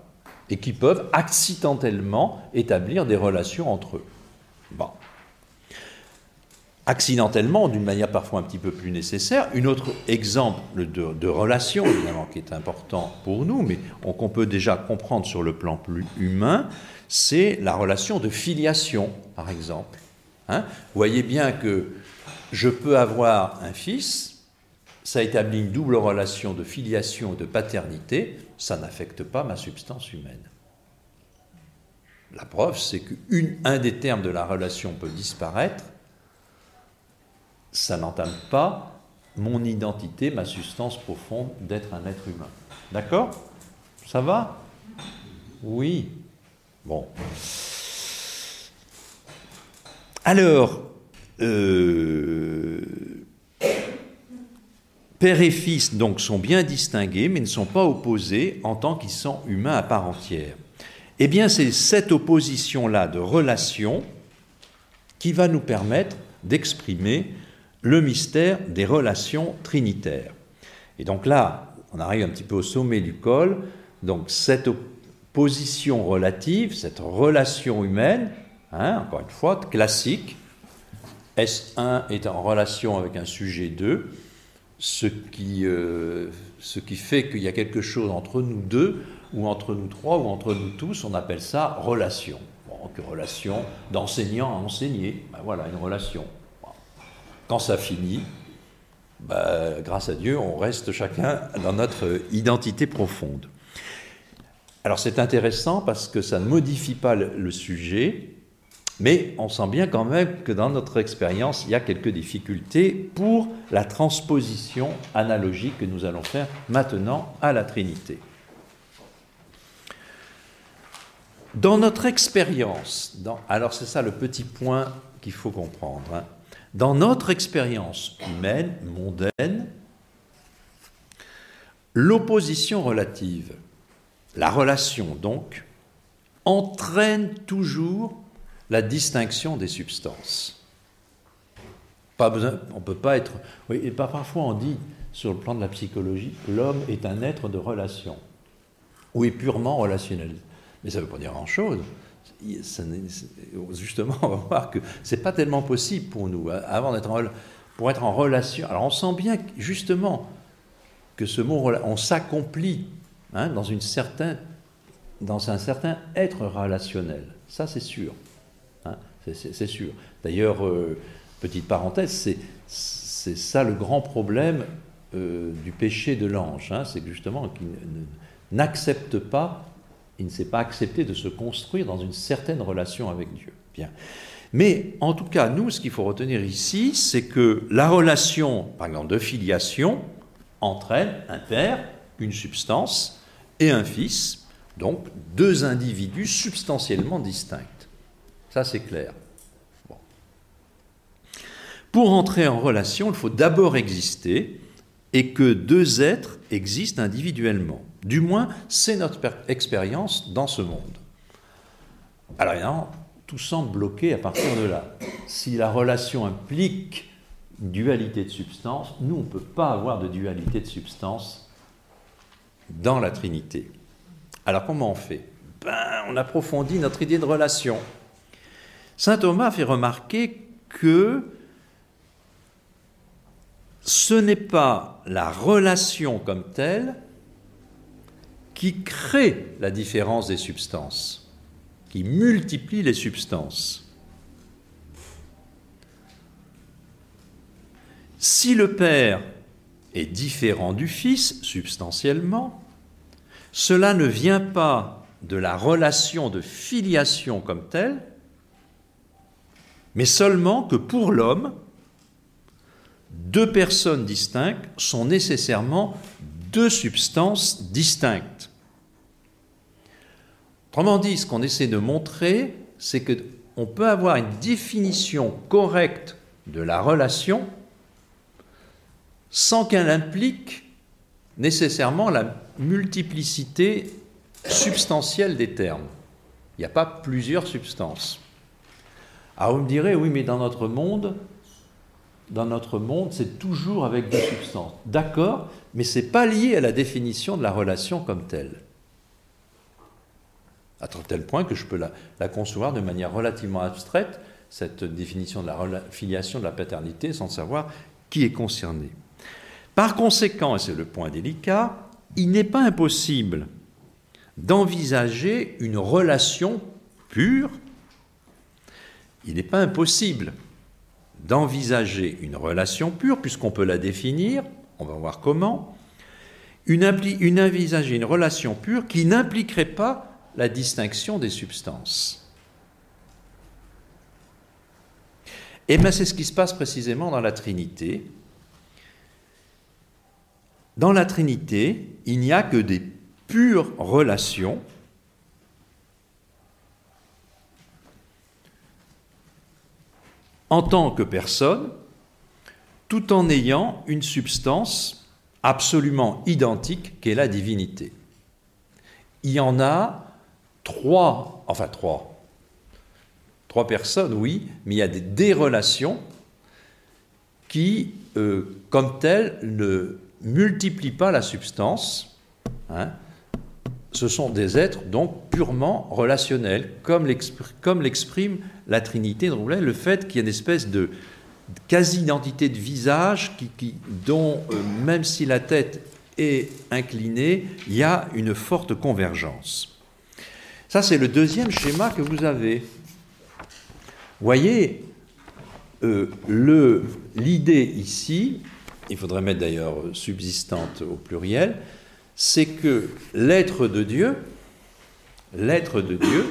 B: Et qu'ils peuvent accidentellement établir des relations entre eux. Bon accidentellement, d'une manière parfois un petit peu plus nécessaire. Un autre exemple de, relation, évidemment, qui est important pour nous, mais qu'on peut déjà comprendre sur le plan plus humain, c'est la relation de filiation, par exemple. Hein? Vous voyez bien que je peux avoir un fils, ça établit une double relation de filiation et de paternité, ça n'affecte pas ma substance humaine. La preuve, c'est qu'un des termes de la relation peut disparaître, ça n'entame pas mon identité, ma substance profonde d'être un être humain. D'accord? Ça va? Oui. Bon. Alors, euh, père et fils donc sont bien distingués, mais ne sont pas opposés en tant qu'ils sont humains à part entière. Eh bien, c'est cette opposition-là de relation qui va nous permettre d'exprimer le mystère des relations trinitaires. Et donc là, on arrive un petit peu au sommet du col. Donc cette position relative, cette relation humaine, hein, encore une fois, classique, S1 est en relation avec un sujet 2, ce qui, euh, ce qui fait qu'il y a quelque chose entre nous deux, ou entre nous trois, ou entre nous tous, on appelle ça relation. Bon, relation d'enseignant à enseigné, ben voilà, une relation. Quand ça finit, bah, grâce à Dieu, on reste chacun dans notre identité profonde. Alors c'est intéressant parce que ça ne modifie pas le, sujet, mais on sent bien quand même que dans notre expérience, il y a quelques difficultés pour la transposition analogique que nous allons faire maintenant à la Trinité. Dans notre expérience, alors c'est ça le petit point qu'il faut comprendre, hein, dans notre expérience humaine, mondaine, l'opposition relative, la relation donc, entraîne toujours la distinction des substances. On peut pas être. Parfois on dit, sur le plan de la psychologie, l'homme est un être de relation, ou est purement relationnel. Mais ça ne veut pas dire grand-chose justement, on va voir que ce n'est pas tellement possible pour nous. Hein, avant d'être pour être en relation. Alors on sent bien justement que ce mot, on s'accomplit hein, dans, dans un certain être relationnel. Ça, c'est sûr. Hein, c'est sûr. D'ailleurs, euh, petite parenthèse, c'est ça le grand problème euh, du péché de l'ange. c'est justement qu'il n'accepte pas il ne s'est pas accepté de se construire dans une certaine relation avec Dieu. Bien. Mais en tout cas, nous, ce qu'il faut retenir ici, c'est que la relation, par exemple, de filiation, entre elles un père, une substance et un fils, donc deux individus substantiellement distincts. Ça c'est clair. Pour entrer en relation, il faut d'abord exister et que deux êtres existent individuellement. Du moins, c'est notre expérience dans ce monde. Alors évidemment, tout semble bloqué à partir de là. Si la relation implique dualité de substance, nous, on ne peut pas avoir de dualité de substance dans la Trinité. Alors comment on fait? Ben, On approfondit notre idée de relation. Saint Thomas fait remarquer que ce n'est pas la relation comme telle qui crée la différence des substances, qui multiplie les substances. Si le Père est différent du Fils substantiellement, cela ne vient pas de la relation de filiation comme telle, mais seulement que pour l'homme, deux personnes distinctes sont nécessairement deux substances distinctes. Autrement dit, ce qu'on essaie de montrer, c'est qu'on peut avoir une définition correcte de la relation sans qu'elle implique nécessairement la multiplicité substantielle des termes. Il n'y a pas plusieurs substances. Alors vous me direz, oui, mais dans notre monde, dans notre monde, c'est toujours avec des substances. D'accord, mais ce n'est pas lié à la définition de la relation comme telle. À tel point que je peux la, concevoir de manière relativement abstraite, cette définition de la filiation de la paternité, sans savoir qui est concerné. Par conséquent, et c'est le point délicat, il n'est pas impossible d'envisager une relation pure. Il n'est pas impossible d'envisager une relation pure, puisqu'on peut la définir, on va voir comment, une, envisager une relation pure qui n'impliquerait pas la distinction des substances. Et eh bien c'est ce qui se passe précisément dans la Trinité. Dans la Trinité, il n'y a que des pures relations en tant que personne, tout en ayant une substance absolument identique qu'est la divinité. Il y en a trois, enfin trois, trois personnes, oui, mais il y a des, relations qui, euh, comme telles, ne multiplient pas la substance. Hein. Ce sont des êtres donc purement relationnels, comme l'exprime la Trinité de Roulet, le fait qu'il y ait une espèce de quasi-identité de visage qui, dont, euh, même si la tête est inclinée, il y a une forte convergence. Ça, c'est le deuxième schéma que vous avez. Voyez, euh, l'idée ici, il faudrait mettre d'ailleurs subsistante au pluriel, c'est que l'être de Dieu, l'être de Dieu,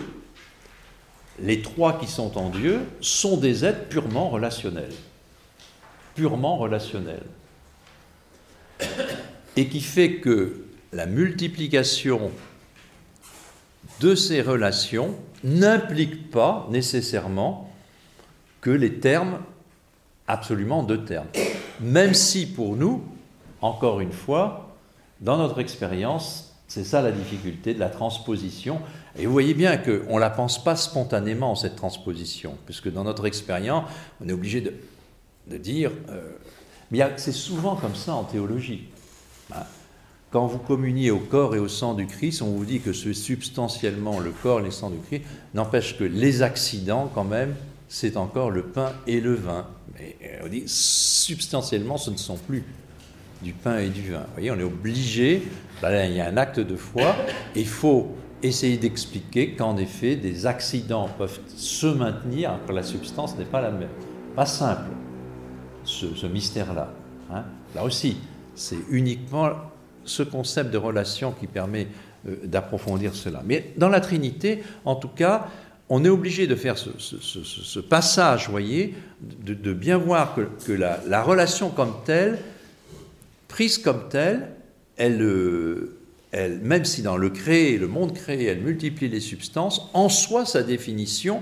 B: les trois qui sont en Dieu sont des êtres purement relationnels. Purement relationnels. Et qui fait que la multiplication de ces relations n'implique pas nécessairement que les termes, absolument deux termes. Même si pour nous, encore une fois, dans notre expérience, c'est ça la difficulté de la transposition. Et vous voyez bien qu'on ne la pense pas spontanément, cette transposition, puisque dans notre expérience, on est obligé de, dire... Euh, mais c'est souvent comme ça en théologie. Quand vous communiez au corps et au sang du Christ, on vous dit que c'est substantiellement le corps et le sang du Christ, n'empêche que les accidents, quand même, c'est encore le pain et le vin. Mais euh, on dit substantiellement, ce ne sont plus du pain et du vin. Vous voyez, on est obligé, ben il y a un acte de foi, il faut essayer d'expliquer qu'en effet, des accidents peuvent se maintenir que la substance n'est pas la même. Pas simple, ce, mystère-là. Hein. Là aussi, c'est uniquement ce concept de relation qui permet euh, d'approfondir cela. Mais dans la Trinité, en tout cas, on est obligé de faire ce, passage, voyez, de, bien voir que, la relation comme telle prise comme telle, elle, euh, elle, même si dans le créé, le monde créé, elle multiplie les substances, en soi, sa définition,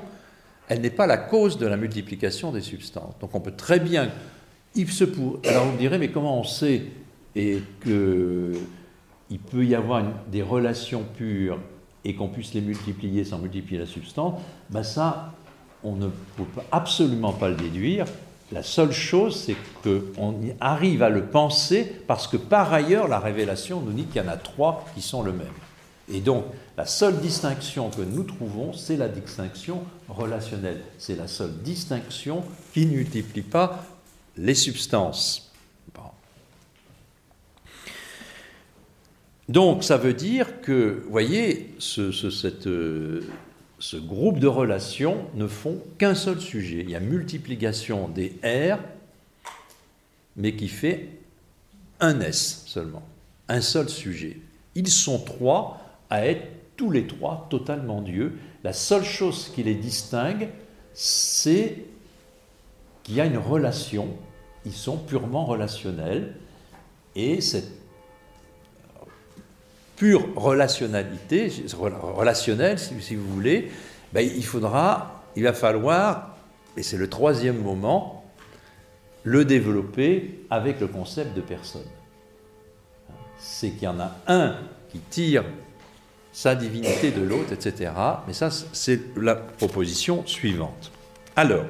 B: elle n'est pas la cause de la multiplication des substances. Donc on peut très bien... Il se. Alors vous me direz, mais comment on sait et qu'il peut y avoir des relations pures et qu'on puisse les multiplier sans multiplier la substance, ben ça, on ne peut absolument pas le déduire. La seule chose, c'est qu'on arrive à le penser parce que par ailleurs, la révélation nous dit qu'il y en a trois qui sont le même. Et donc, la seule distinction que nous trouvons, c'est la distinction relationnelle. C'est la seule distinction qui ne multiplie pas les substances. Donc, ça veut dire que, vous voyez, ce, ce groupe de relations ne font qu'un seul sujet. Il y a multiplication des R, mais qui fait un S seulement, un seul sujet. Ils sont trois à être tous les trois totalement Dieu. La seule chose qui les distingue, c'est qu'il y a une relation. Ils sont purement relationnels. Et cette pure relationnalité, relationnelle si, vous voulez, ben, il faudra, il va falloir, et c'est le troisième moment, le développer avec le concept de personne. C'est qu'il y en a un qui tire sa divinité de l'autre, etc. Mais ça, c'est la proposition suivante. Alors,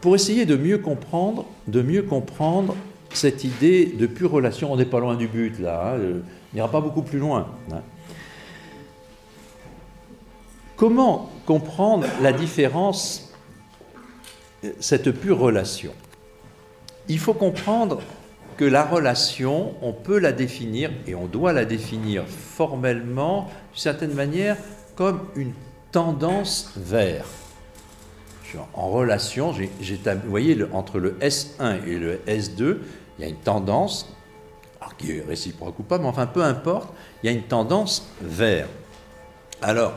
B: pour essayer de mieux comprendre, de mieux comprendre cette idée de pure relation, on n'est pas loin du but là, hein, euh, on n'ira pas beaucoup plus loin. Hein. Comment comprendre la différence, euh, cette pure relation? Il faut comprendre que la relation, on peut la définir, et on doit la définir formellement, d'une certaine manière, comme une tendance vers. En relation, vous voyez, entre le S1 et le S2, il y a une tendance, alors qui est réciproque ou pas, mais enfin peu importe, il y a une tendance vers. Alors,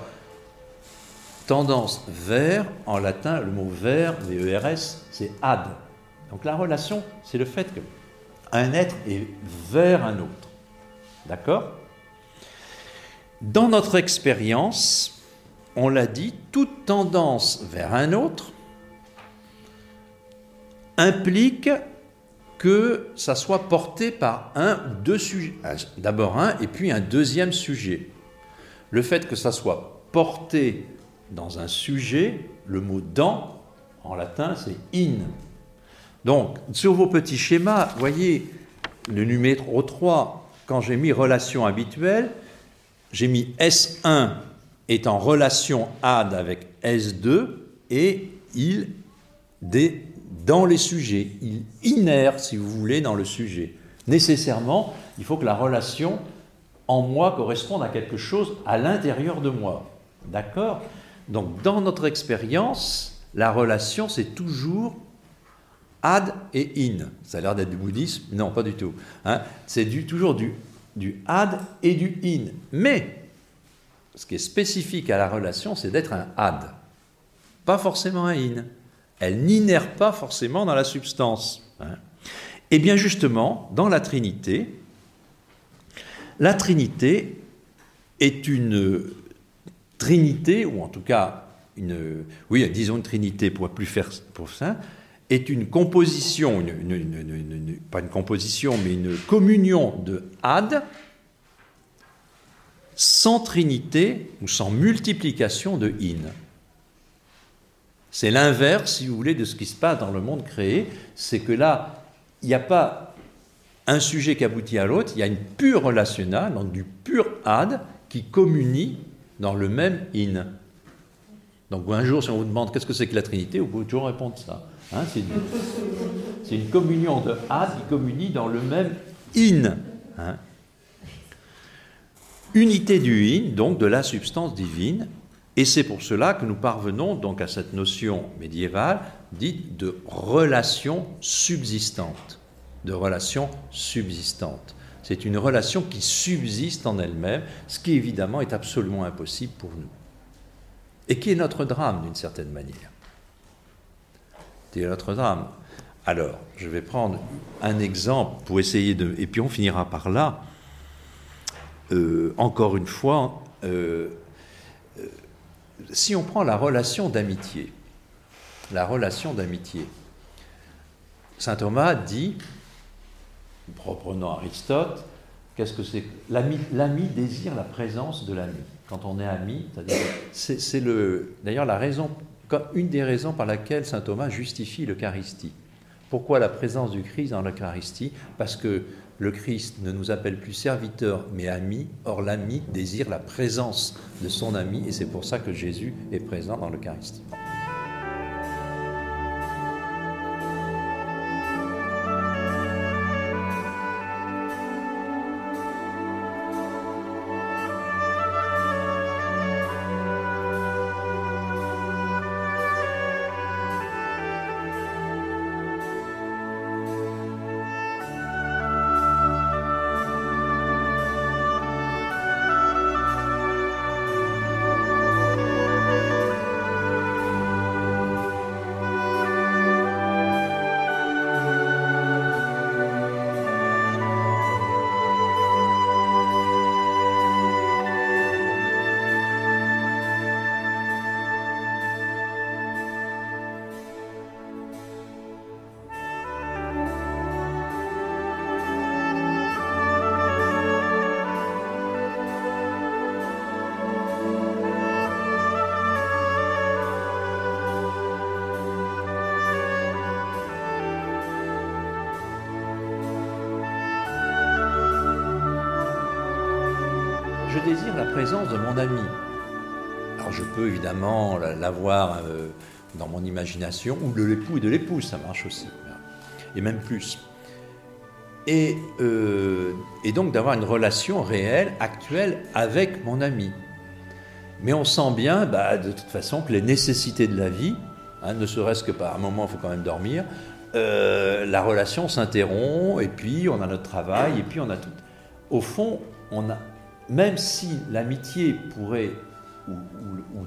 B: tendance vers, en latin, le mot vers, V-E-R-S, c'est ad. Donc la relation, c'est le fait qu'un être est vers un autre. D'accord? Dans notre expérience, on l'a dit, toute tendance vers un autre implique que ça soit porté par un ou deux sujets. Ah, d'abord un et puis un deuxième sujet. Le fait que ça soit porté dans un sujet, le mot dans, en latin, c'est in. Donc, sur vos petits schémas, voyez, le numéro 3, quand j'ai mis relation habituelle, j'ai mis S1 est en relation ad avec S2 et il des dans les sujets, il inère, si vous voulez, dans le sujet. Nécessairement, il faut que la relation en moi corresponde à quelque chose à l'intérieur de moi. D'accord? Donc, dans notre expérience, la relation, c'est toujours ad et in. Ça a l'air d'être du bouddhisme? Non, pas du tout. Hein c'est du, toujours du, du ad et du in. Mais, ce qui est spécifique à la relation, c'est d'être un ad, pas forcément un in elle n'inère pas forcément dans la substance. Et hein. Eh bien justement, dans la Trinité, la Trinité est une Trinité, ou en tout cas une, oui, disons une Trinité pour plus faire pour ça, est une composition, pas une composition, mais une communion de ad sans trinité ou sans multiplication de in. C'est l'inverse, si vous voulez, de ce qui se passe dans le monde créé. C'est que là, il n'y a pas un sujet qui aboutit à l'autre, il y a une pure relationnelle, donc du pur ad, qui communie dans le même in. Donc un jour, si on vous demande qu'est-ce que c'est que la Trinité, vous pouvez toujours répondre ça. Hein, c'est, une, communion de ad qui communie dans le même in. Hein. Unité du in, donc de la substance divine, et c'est pour cela que nous parvenons donc à cette notion médiévale dite de relation subsistante. De relation subsistante. C'est une relation qui subsiste en elle-même, ce qui évidemment est absolument impossible pour nous. Et qui est notre drame d'une certaine manière. C'est notre drame. Alors, je vais prendre un exemple pour essayer de... Et puis on finira par là. Euh, encore une fois, euh, euh, si on prend la relation d'amitié, la relation d'amitié, Saint Thomas dit, reprenant Aristote, qu'est-ce que c'est L'ami désire la présence de l'ami. Quand on est ami, c'est le. D'ailleurs, la raison, une des raisons par laquelle saint Thomas justifie l'Eucharistie. Pourquoi la présence du Christ dans l'Eucharistie? Parce que le Christ ne nous appelle plus serviteurs mais amis. Or, l'ami désire la présence de son ami et c'est pour ça que Jésus est présent dans l'Eucharistie. Présence de mon ami. Alors je peux évidemment l'avoir euh, dans mon imagination, ou de l'époux et de l'épouse, ça marche aussi, et même plus. Et, euh, donc d'avoir une relation réelle, actuelle avec mon ami. Mais on sent bien, bah, de toute façon, que les nécessités de la vie, hein, ne serait-ce que par un moment, il faut quand même dormir, euh, la relation s'interrompt, et puis on a notre travail, et puis on a tout. Au fond, on a, même si l'amitié pourrait, ou,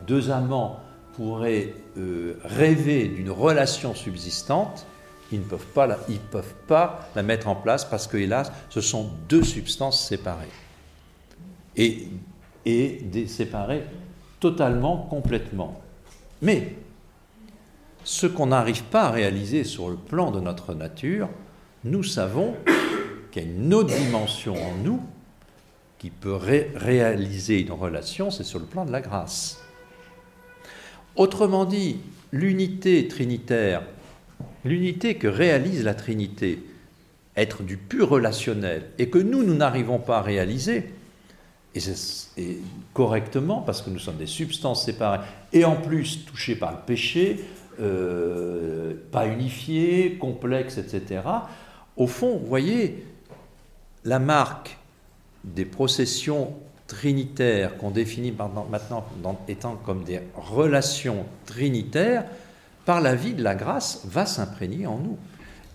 B: deux amants pourraient euh, rêver d'une relation subsistante, ils ne peuvent pas la, ils peuvent pas la mettre en place parce que, hélas, ce sont deux substances séparées. Et, et séparées totalement, complètement. Mais ce qu'on n'arrive pas à réaliser sur le plan de notre nature, nous savons qu'il y a une autre dimension en nous qui peut réaliser une relation, c'est sur le plan de la grâce. Autrement dit, l'unité trinitaire, l'unité que réalise la Trinité, être du pur relationnel, et que nous, nous n'arrivons pas à réaliser, et, correctement, parce que nous sommes des substances séparées, et en plus touchées par le péché, euh, pas unifiées, complexes, etc., au fond, vous voyez, la marque des processions trinitaires qu'on définit maintenant étant comme des relations trinitaires, par la vie de la grâce, va s'imprégner en nous.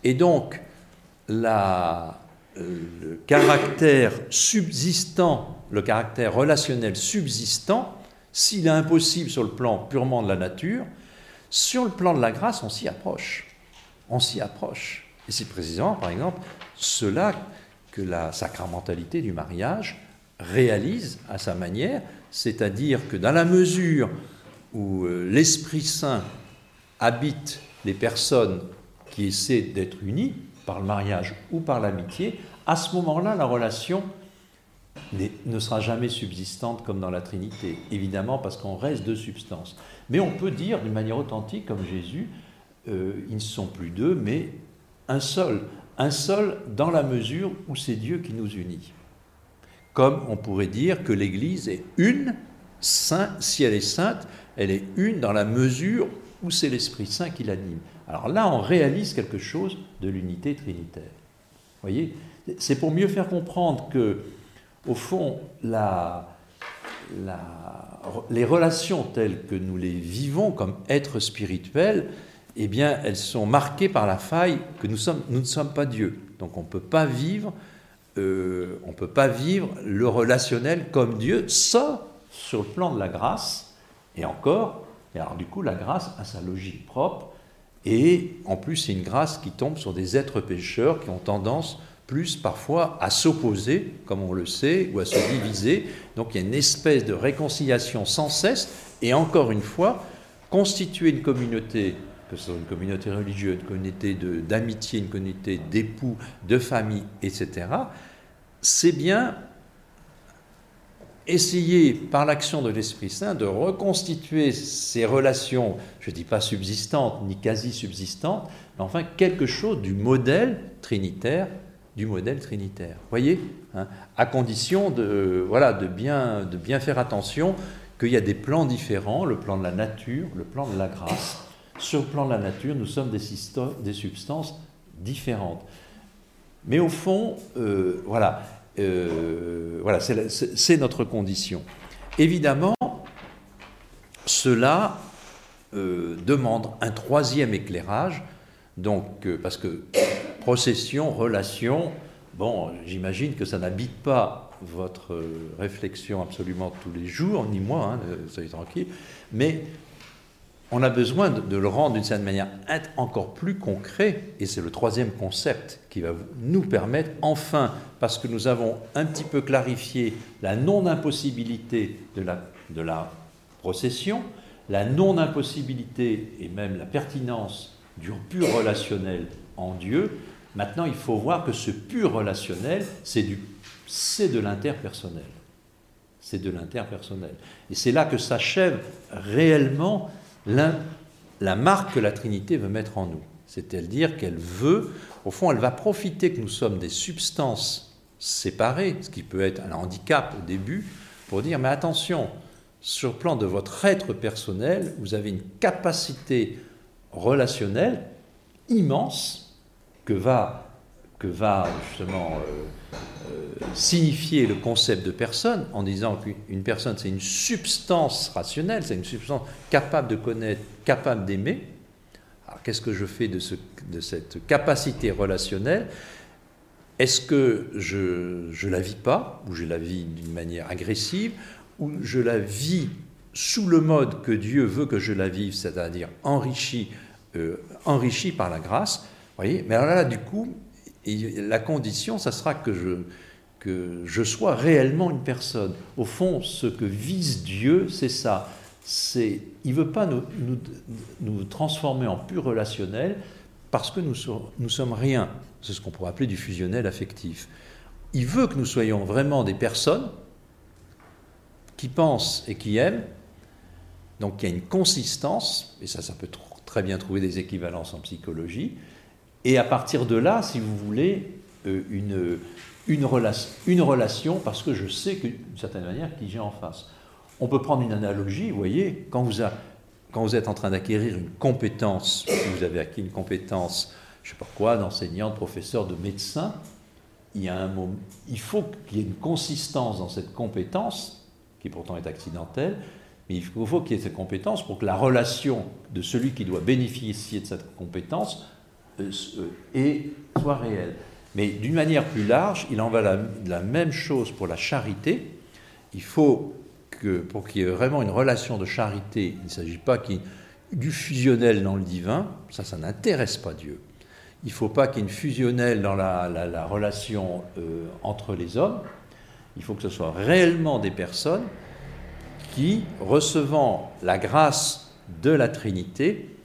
B: Et donc, la, euh, le caractère subsistant, le caractère relationnel subsistant, s'il est impossible sur le plan purement de la nature, sur le plan de la grâce, on s'y approche. On s'y approche. Et c'est précisément, par exemple, cela que la sacramentalité du mariage réalise à sa manière, c'est-à-dire que dans la mesure où euh, l'Esprit Saint habite les personnes qui essaient d'être unies par le mariage ou par l'amitié, à ce moment-là, la relation ne sera jamais subsistante comme dans la Trinité, évidemment parce qu'on reste deux substances. Mais on peut dire d'une manière authentique, comme Jésus, euh, ils ne sont plus deux, mais un seul un seul dans la mesure où c'est Dieu qui nous unit. Comme on pourrait dire que l'Église est une, saint, si elle est sainte, elle est une dans la mesure où c'est l'Esprit Saint qui l'anime. Alors là, on réalise quelque chose de l'unité trinitaire. Voyez C'est pour mieux faire comprendre que, au fond, la, les relations telles que nous les vivons comme êtres spirituels, eh bien, elles sont marquées par la faille que nous, ne sommes pas Dieu. Donc on ne peut pas vivre, euh, on peut pas vivre le relationnel comme Dieu, sauf sur le plan de la grâce. Et encore, et alors du coup, la grâce a sa logique propre, Et en plus, c'est une grâce qui tombe sur des êtres pécheurs qui ont tendance plus parfois à s'opposer, comme on le sait, ou à se diviser. Donc il y a une espèce de réconciliation sans cesse. Et encore une fois, constituer une communauté, que ce soit une communauté religieuse, une communauté d'amitié, une communauté d'époux, de famille, etc., c'est bien essayer, par l'action de l'Esprit Saint, de reconstituer ces relations, je ne dis pas subsistantes ni quasi subsistantes, mais enfin quelque chose du modèle trinitaire, du modèle trinitaire. Voyez, hein, à condition de, voilà, de, bien, de bien faire attention qu'il y a des plans différents, le plan de la nature, le plan de la grâce. Sur le plan de la nature, nous sommes des, des substances différentes. Mais au fond, euh, voilà, euh, voilà, c'est notre condition. Évidemment, cela euh, demande un troisième éclairage, donc, parce que procession, relation, bon, j'imagine que ça n'habite pas votre réflexion absolument tous les jours, ni moi, hein, soyez tranquille, mais on a besoin de, le rendre d'une certaine manière encore plus concret, et c'est le troisième concept qui va nous permettre, enfin, parce que nous avons un petit peu clarifié la non-impossibilité de la, de la procession, la non-impossibilité et même la pertinence du pur relationnel en Dieu, maintenant il faut voir que ce pur relationnel, c'est de l'interpersonnel. C'est de l'interpersonnel. Et c'est là que s'achève réellement la marque que la Trinité veut mettre en nous. C'est-à-dire qu'elle veut, au fond, elle va profiter que nous sommes des substances séparées, ce qui peut être un handicap au début, pour dire, mais attention, sur le plan de votre être personnel, vous avez une capacité relationnelle immense que va, que va justement euh, euh, signifier le concept de personne en disant qu'une personne, c'est une substance rationnelle, c'est une substance capable de connaître, capable d'aimer. Alors qu'est-ce que je fais de, ce, de cette capacité relationnelle? Est-ce que je ne la vis pas, ou je la vis d'une manière agressive, ou je la vis sous le mode que Dieu veut que je la vive, c'est-à-dire enrichi, euh, enrichi par la grâce? Voyez? Mais alors là, du coup, et la condition, ça sera que je, sois réellement une personne. Au fond, ce que vise Dieu, c'est ça. C'est, il ne veut pas nous, transformer en pur relationnel parce que nous sommes rien. C'est ce qu'on pourrait appeler du fusionnel affectif. Il veut que nous soyons vraiment des personnes qui pensent et qui aiment. Donc il y a une consistance, et ça, ça peut très bien trouver des équivalences en psychologie. Et à partir de là, si vous voulez, euh, une, une, relation, parce que je sais d'une certaine manière qui j'ai en face. On peut prendre une analogie, vous voyez, quand vous, êtes en train d'acquérir une compétence, vous avez acquis une compétence, je ne sais pas quoi, d'enseignant, de professeur, de médecin, il, y a un moment, il faut qu'il y ait une consistance dans cette compétence, qui pourtant est accidentelle, mais il faut qu'il y ait cette compétence pour que la relation de celui qui doit bénéficier de cette compétence et soit réel. Mais d'une manière plus large, il en va la, la même chose pour la charité. Il faut que, pour qu'il y ait vraiment une relation de charité, il ne s'agit pas qu'il du fusionnel dans le divin, ça, ça n'intéresse pas Dieu. Il ne faut pas qu'il y ait une fusionnelle dans la, la, relation euh, entre les hommes. Il faut que ce soit réellement des personnes qui, recevant la grâce de la Trinité,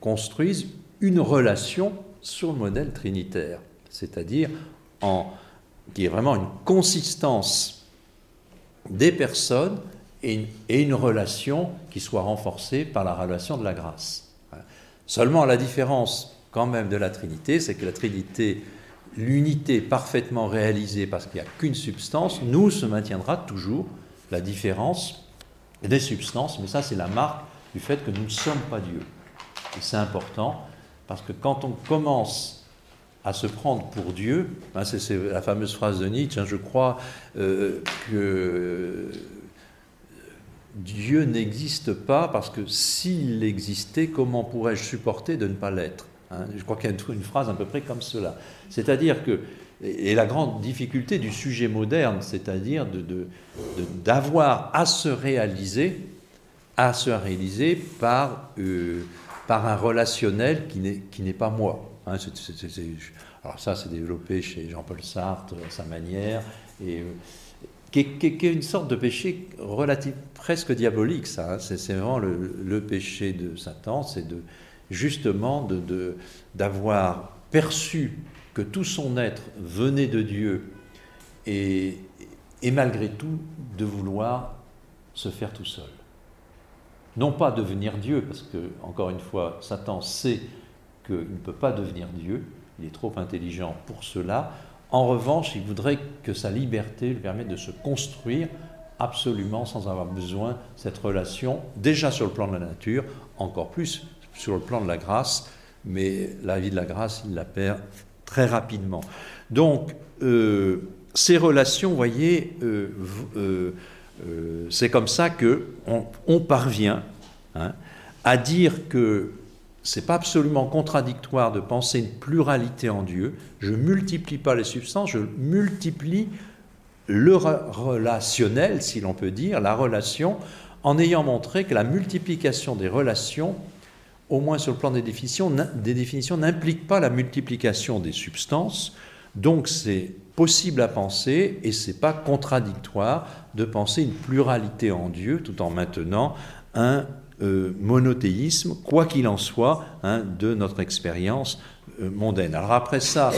B: construisent une relation sur le modèle trinitaire, c'est-à-dire en, qui est vraiment une consistance des personnes et une, relation qui soit renforcée par la relation de la grâce. Seulement la différence quand même de la Trinité, c'est que la Trinité, l'unité parfaitement réalisée parce qu'il n'y a qu'une substance, nous se maintiendra toujours la différence des substances, mais ça c'est la marque du fait que nous ne sommes pas Dieu. Et c'est important parce que quand on commence à se prendre pour Dieu, hein, c'est la fameuse phrase de Nietzsche, hein, je crois euh, que Dieu n'existe pas parce que s'il existait, comment pourrais-je supporter de ne pas l'être hein? Je crois qu'il y a une phrase à peu près comme cela. C'est-à-dire que, et la grande difficulté du sujet moderne, c'est-à-dire d'avoir à se réaliser, à se réaliser par... Euh, par un relationnel qui n'est pas moi. Hein, alors ça, c'est développé chez Jean-Paul Sartre à sa manière, et qui, est, une sorte de péché relatif, presque diabolique, ça. Hein. c'est vraiment le, péché de Satan, c'est de justement d'avoir de, perçu que tout son être venait de Dieu et, et malgré tout de vouloir se faire tout seul. Non pas devenir Dieu, parce que, encore une fois, Satan sait qu'il ne peut pas devenir Dieu, il est trop intelligent pour cela. En revanche, il voudrait que sa liberté lui permette de se construire absolument sans avoir besoin de cette relation, déjà sur le plan de la nature, encore plus sur le plan de la grâce, mais la vie de la grâce, il la perd très rapidement. Donc, euh, ces relations, vous voyez, euh, euh, c'est comme ça qu'on on parvient hein, à dire que c'est pas absolument contradictoire de penser une pluralité en Dieu. Je multiplie pas les substances, je multiplie le relationnel, si l'on peut dire, la relation, en ayant montré que la multiplication des relations, au moins sur le plan des définitions n'implique pas la multiplication des substances. Donc c'est possible à penser et c'est pas contradictoire de penser une pluralité en Dieu tout en maintenant un euh, monothéisme, quoi qu'il en soit, hein, de notre expérience euh, mondaine. Alors après ça,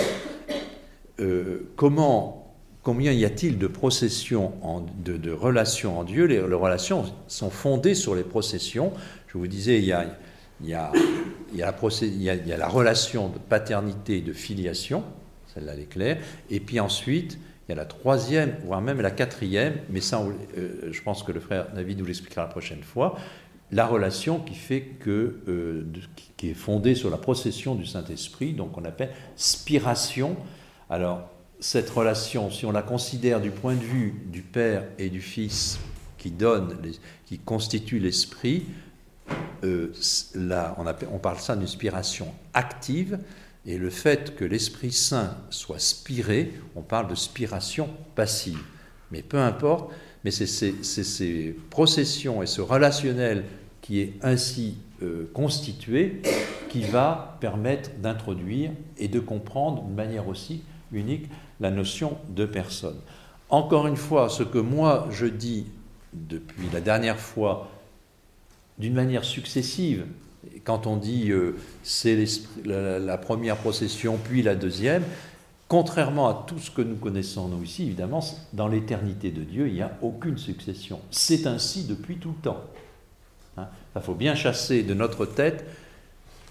B: euh, combien y a-t-il de processions, de, relations en Dieu? Les, relations sont fondées sur les processions. Je vous disais, il y a la relation de paternité et de filiation, celle-là elle est claire, et puis ensuite, il y a la troisième, voire même la quatrième, mais ça, je pense que le frère David nous l'expliquera la prochaine fois, la relation qui fait que, euh, qui est fondée sur la procession du Saint-Esprit, donc on appelle spiration. Alors, cette relation, si on la considère du point de vue du Père et du Fils qui donne, qui constitue l'Esprit, euh, on, on, parle ça d'une spiration active, et le fait que l'Esprit Saint soit spiré, on parle de spiration passive. Mais peu importe, mais c'est ces, processions et ce relationnel qui est ainsi euh, constitué qui va permettre d'introduire et de comprendre de manière aussi unique la notion de personne. Encore une fois, ce que moi je dis depuis la dernière fois d'une manière successive, quand on dit euh, c'est la, première procession puis la deuxième, Contrairement à tout ce que nous connaissons nous ici, évidemment, dans l'éternité de Dieu, il n'y a aucune succession. C'est ainsi depuis tout le temps. Il hein. faut bien chasser de notre tête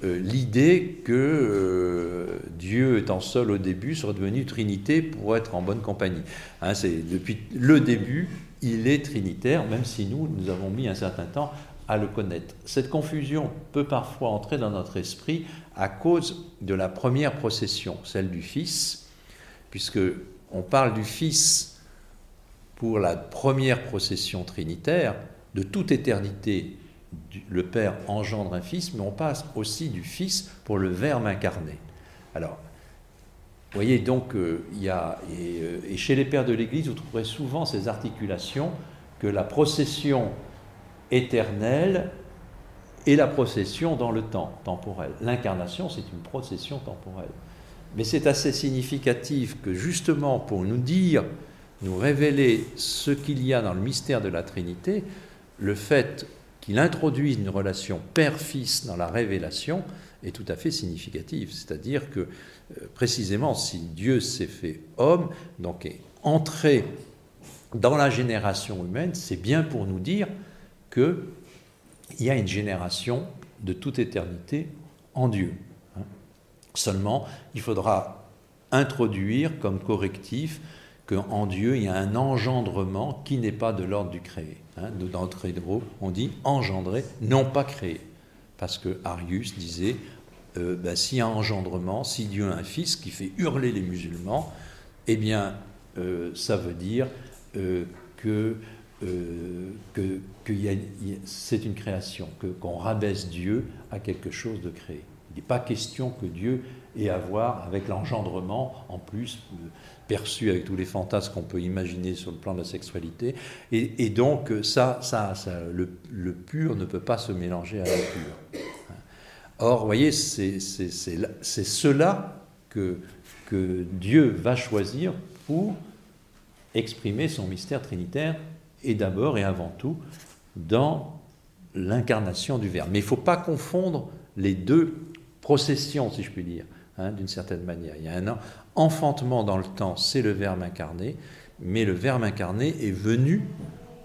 B: euh, l'idée que euh, Dieu étant seul au début serait devenu Trinité pour être en bonne compagnie. Hein, c'est depuis le début, il est trinitaire, même si nous, nous avons mis un certain temps à le connaître. Cette confusion peut parfois entrer dans notre esprit à cause de la première procession, celle du Fils, puisque on parle du Fils pour la première procession trinitaire, de toute éternité, le Père engendre un Fils, mais on passe aussi du Fils pour le Verbe incarné. Alors, vous voyez donc, il y a, euh, et, chez les pères de l'Église, vous trouverez souvent ces articulations que la procession éternelle et la procession dans le temps temporel. L'incarnation, c'est une procession temporelle. Mais c'est assez significatif que justement pour nous dire, nous révéler ce qu'il y a dans le mystère de la Trinité, le fait qu'il introduise une relation père-fils dans la révélation est tout à fait significatif. C'est-à-dire que euh, précisément si Dieu s'est fait homme, donc est entré dans la génération humaine, c'est bien pour nous dire qu'il y a une génération de toute éternité en Dieu. Seulement, il faudra introduire comme correctif qu'en Dieu, il y a un engendrement qui n'est pas de l'ordre du créé. Hein. Dans Trédro, on dit engendrer, non pas créer. Parce que Arius disait, euh, ben, s'il y a engendrement, si Dieu a un fils qui fait hurler les musulmans, eh bien, euh, ça veut dire euh, que, que, c'est une création, qu'on rabaisse Dieu à quelque chose de créé. Il n'est pas question que Dieu ait à voir avec l'engendrement, en plus euh, perçu avec tous les fantasmes qu'on peut imaginer sur le plan de la sexualité. Et, donc, ça, ça, le, pur ne peut pas se mélanger à l'impur. Or, vous voyez, c'est cela que Dieu va choisir pour exprimer son mystère trinitaire, et d'abord et avant tout dans l'incarnation du Verbe. Mais il ne faut pas confondre les deux processions, si je puis dire, hein, d'une certaine manière. Il y a un enfantement dans le temps, c'est le Verbe incarné, mais le Verbe incarné est venu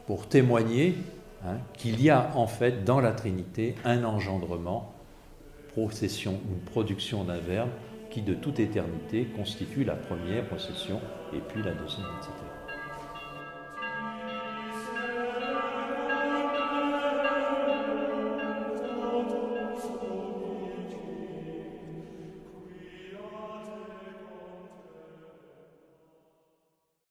B: pour témoigner hein, qu'il y a en fait dans la Trinité un engendrement, procession, une production d'un Verbe qui de toute éternité constitue la première procession et puis la deuxième, etc.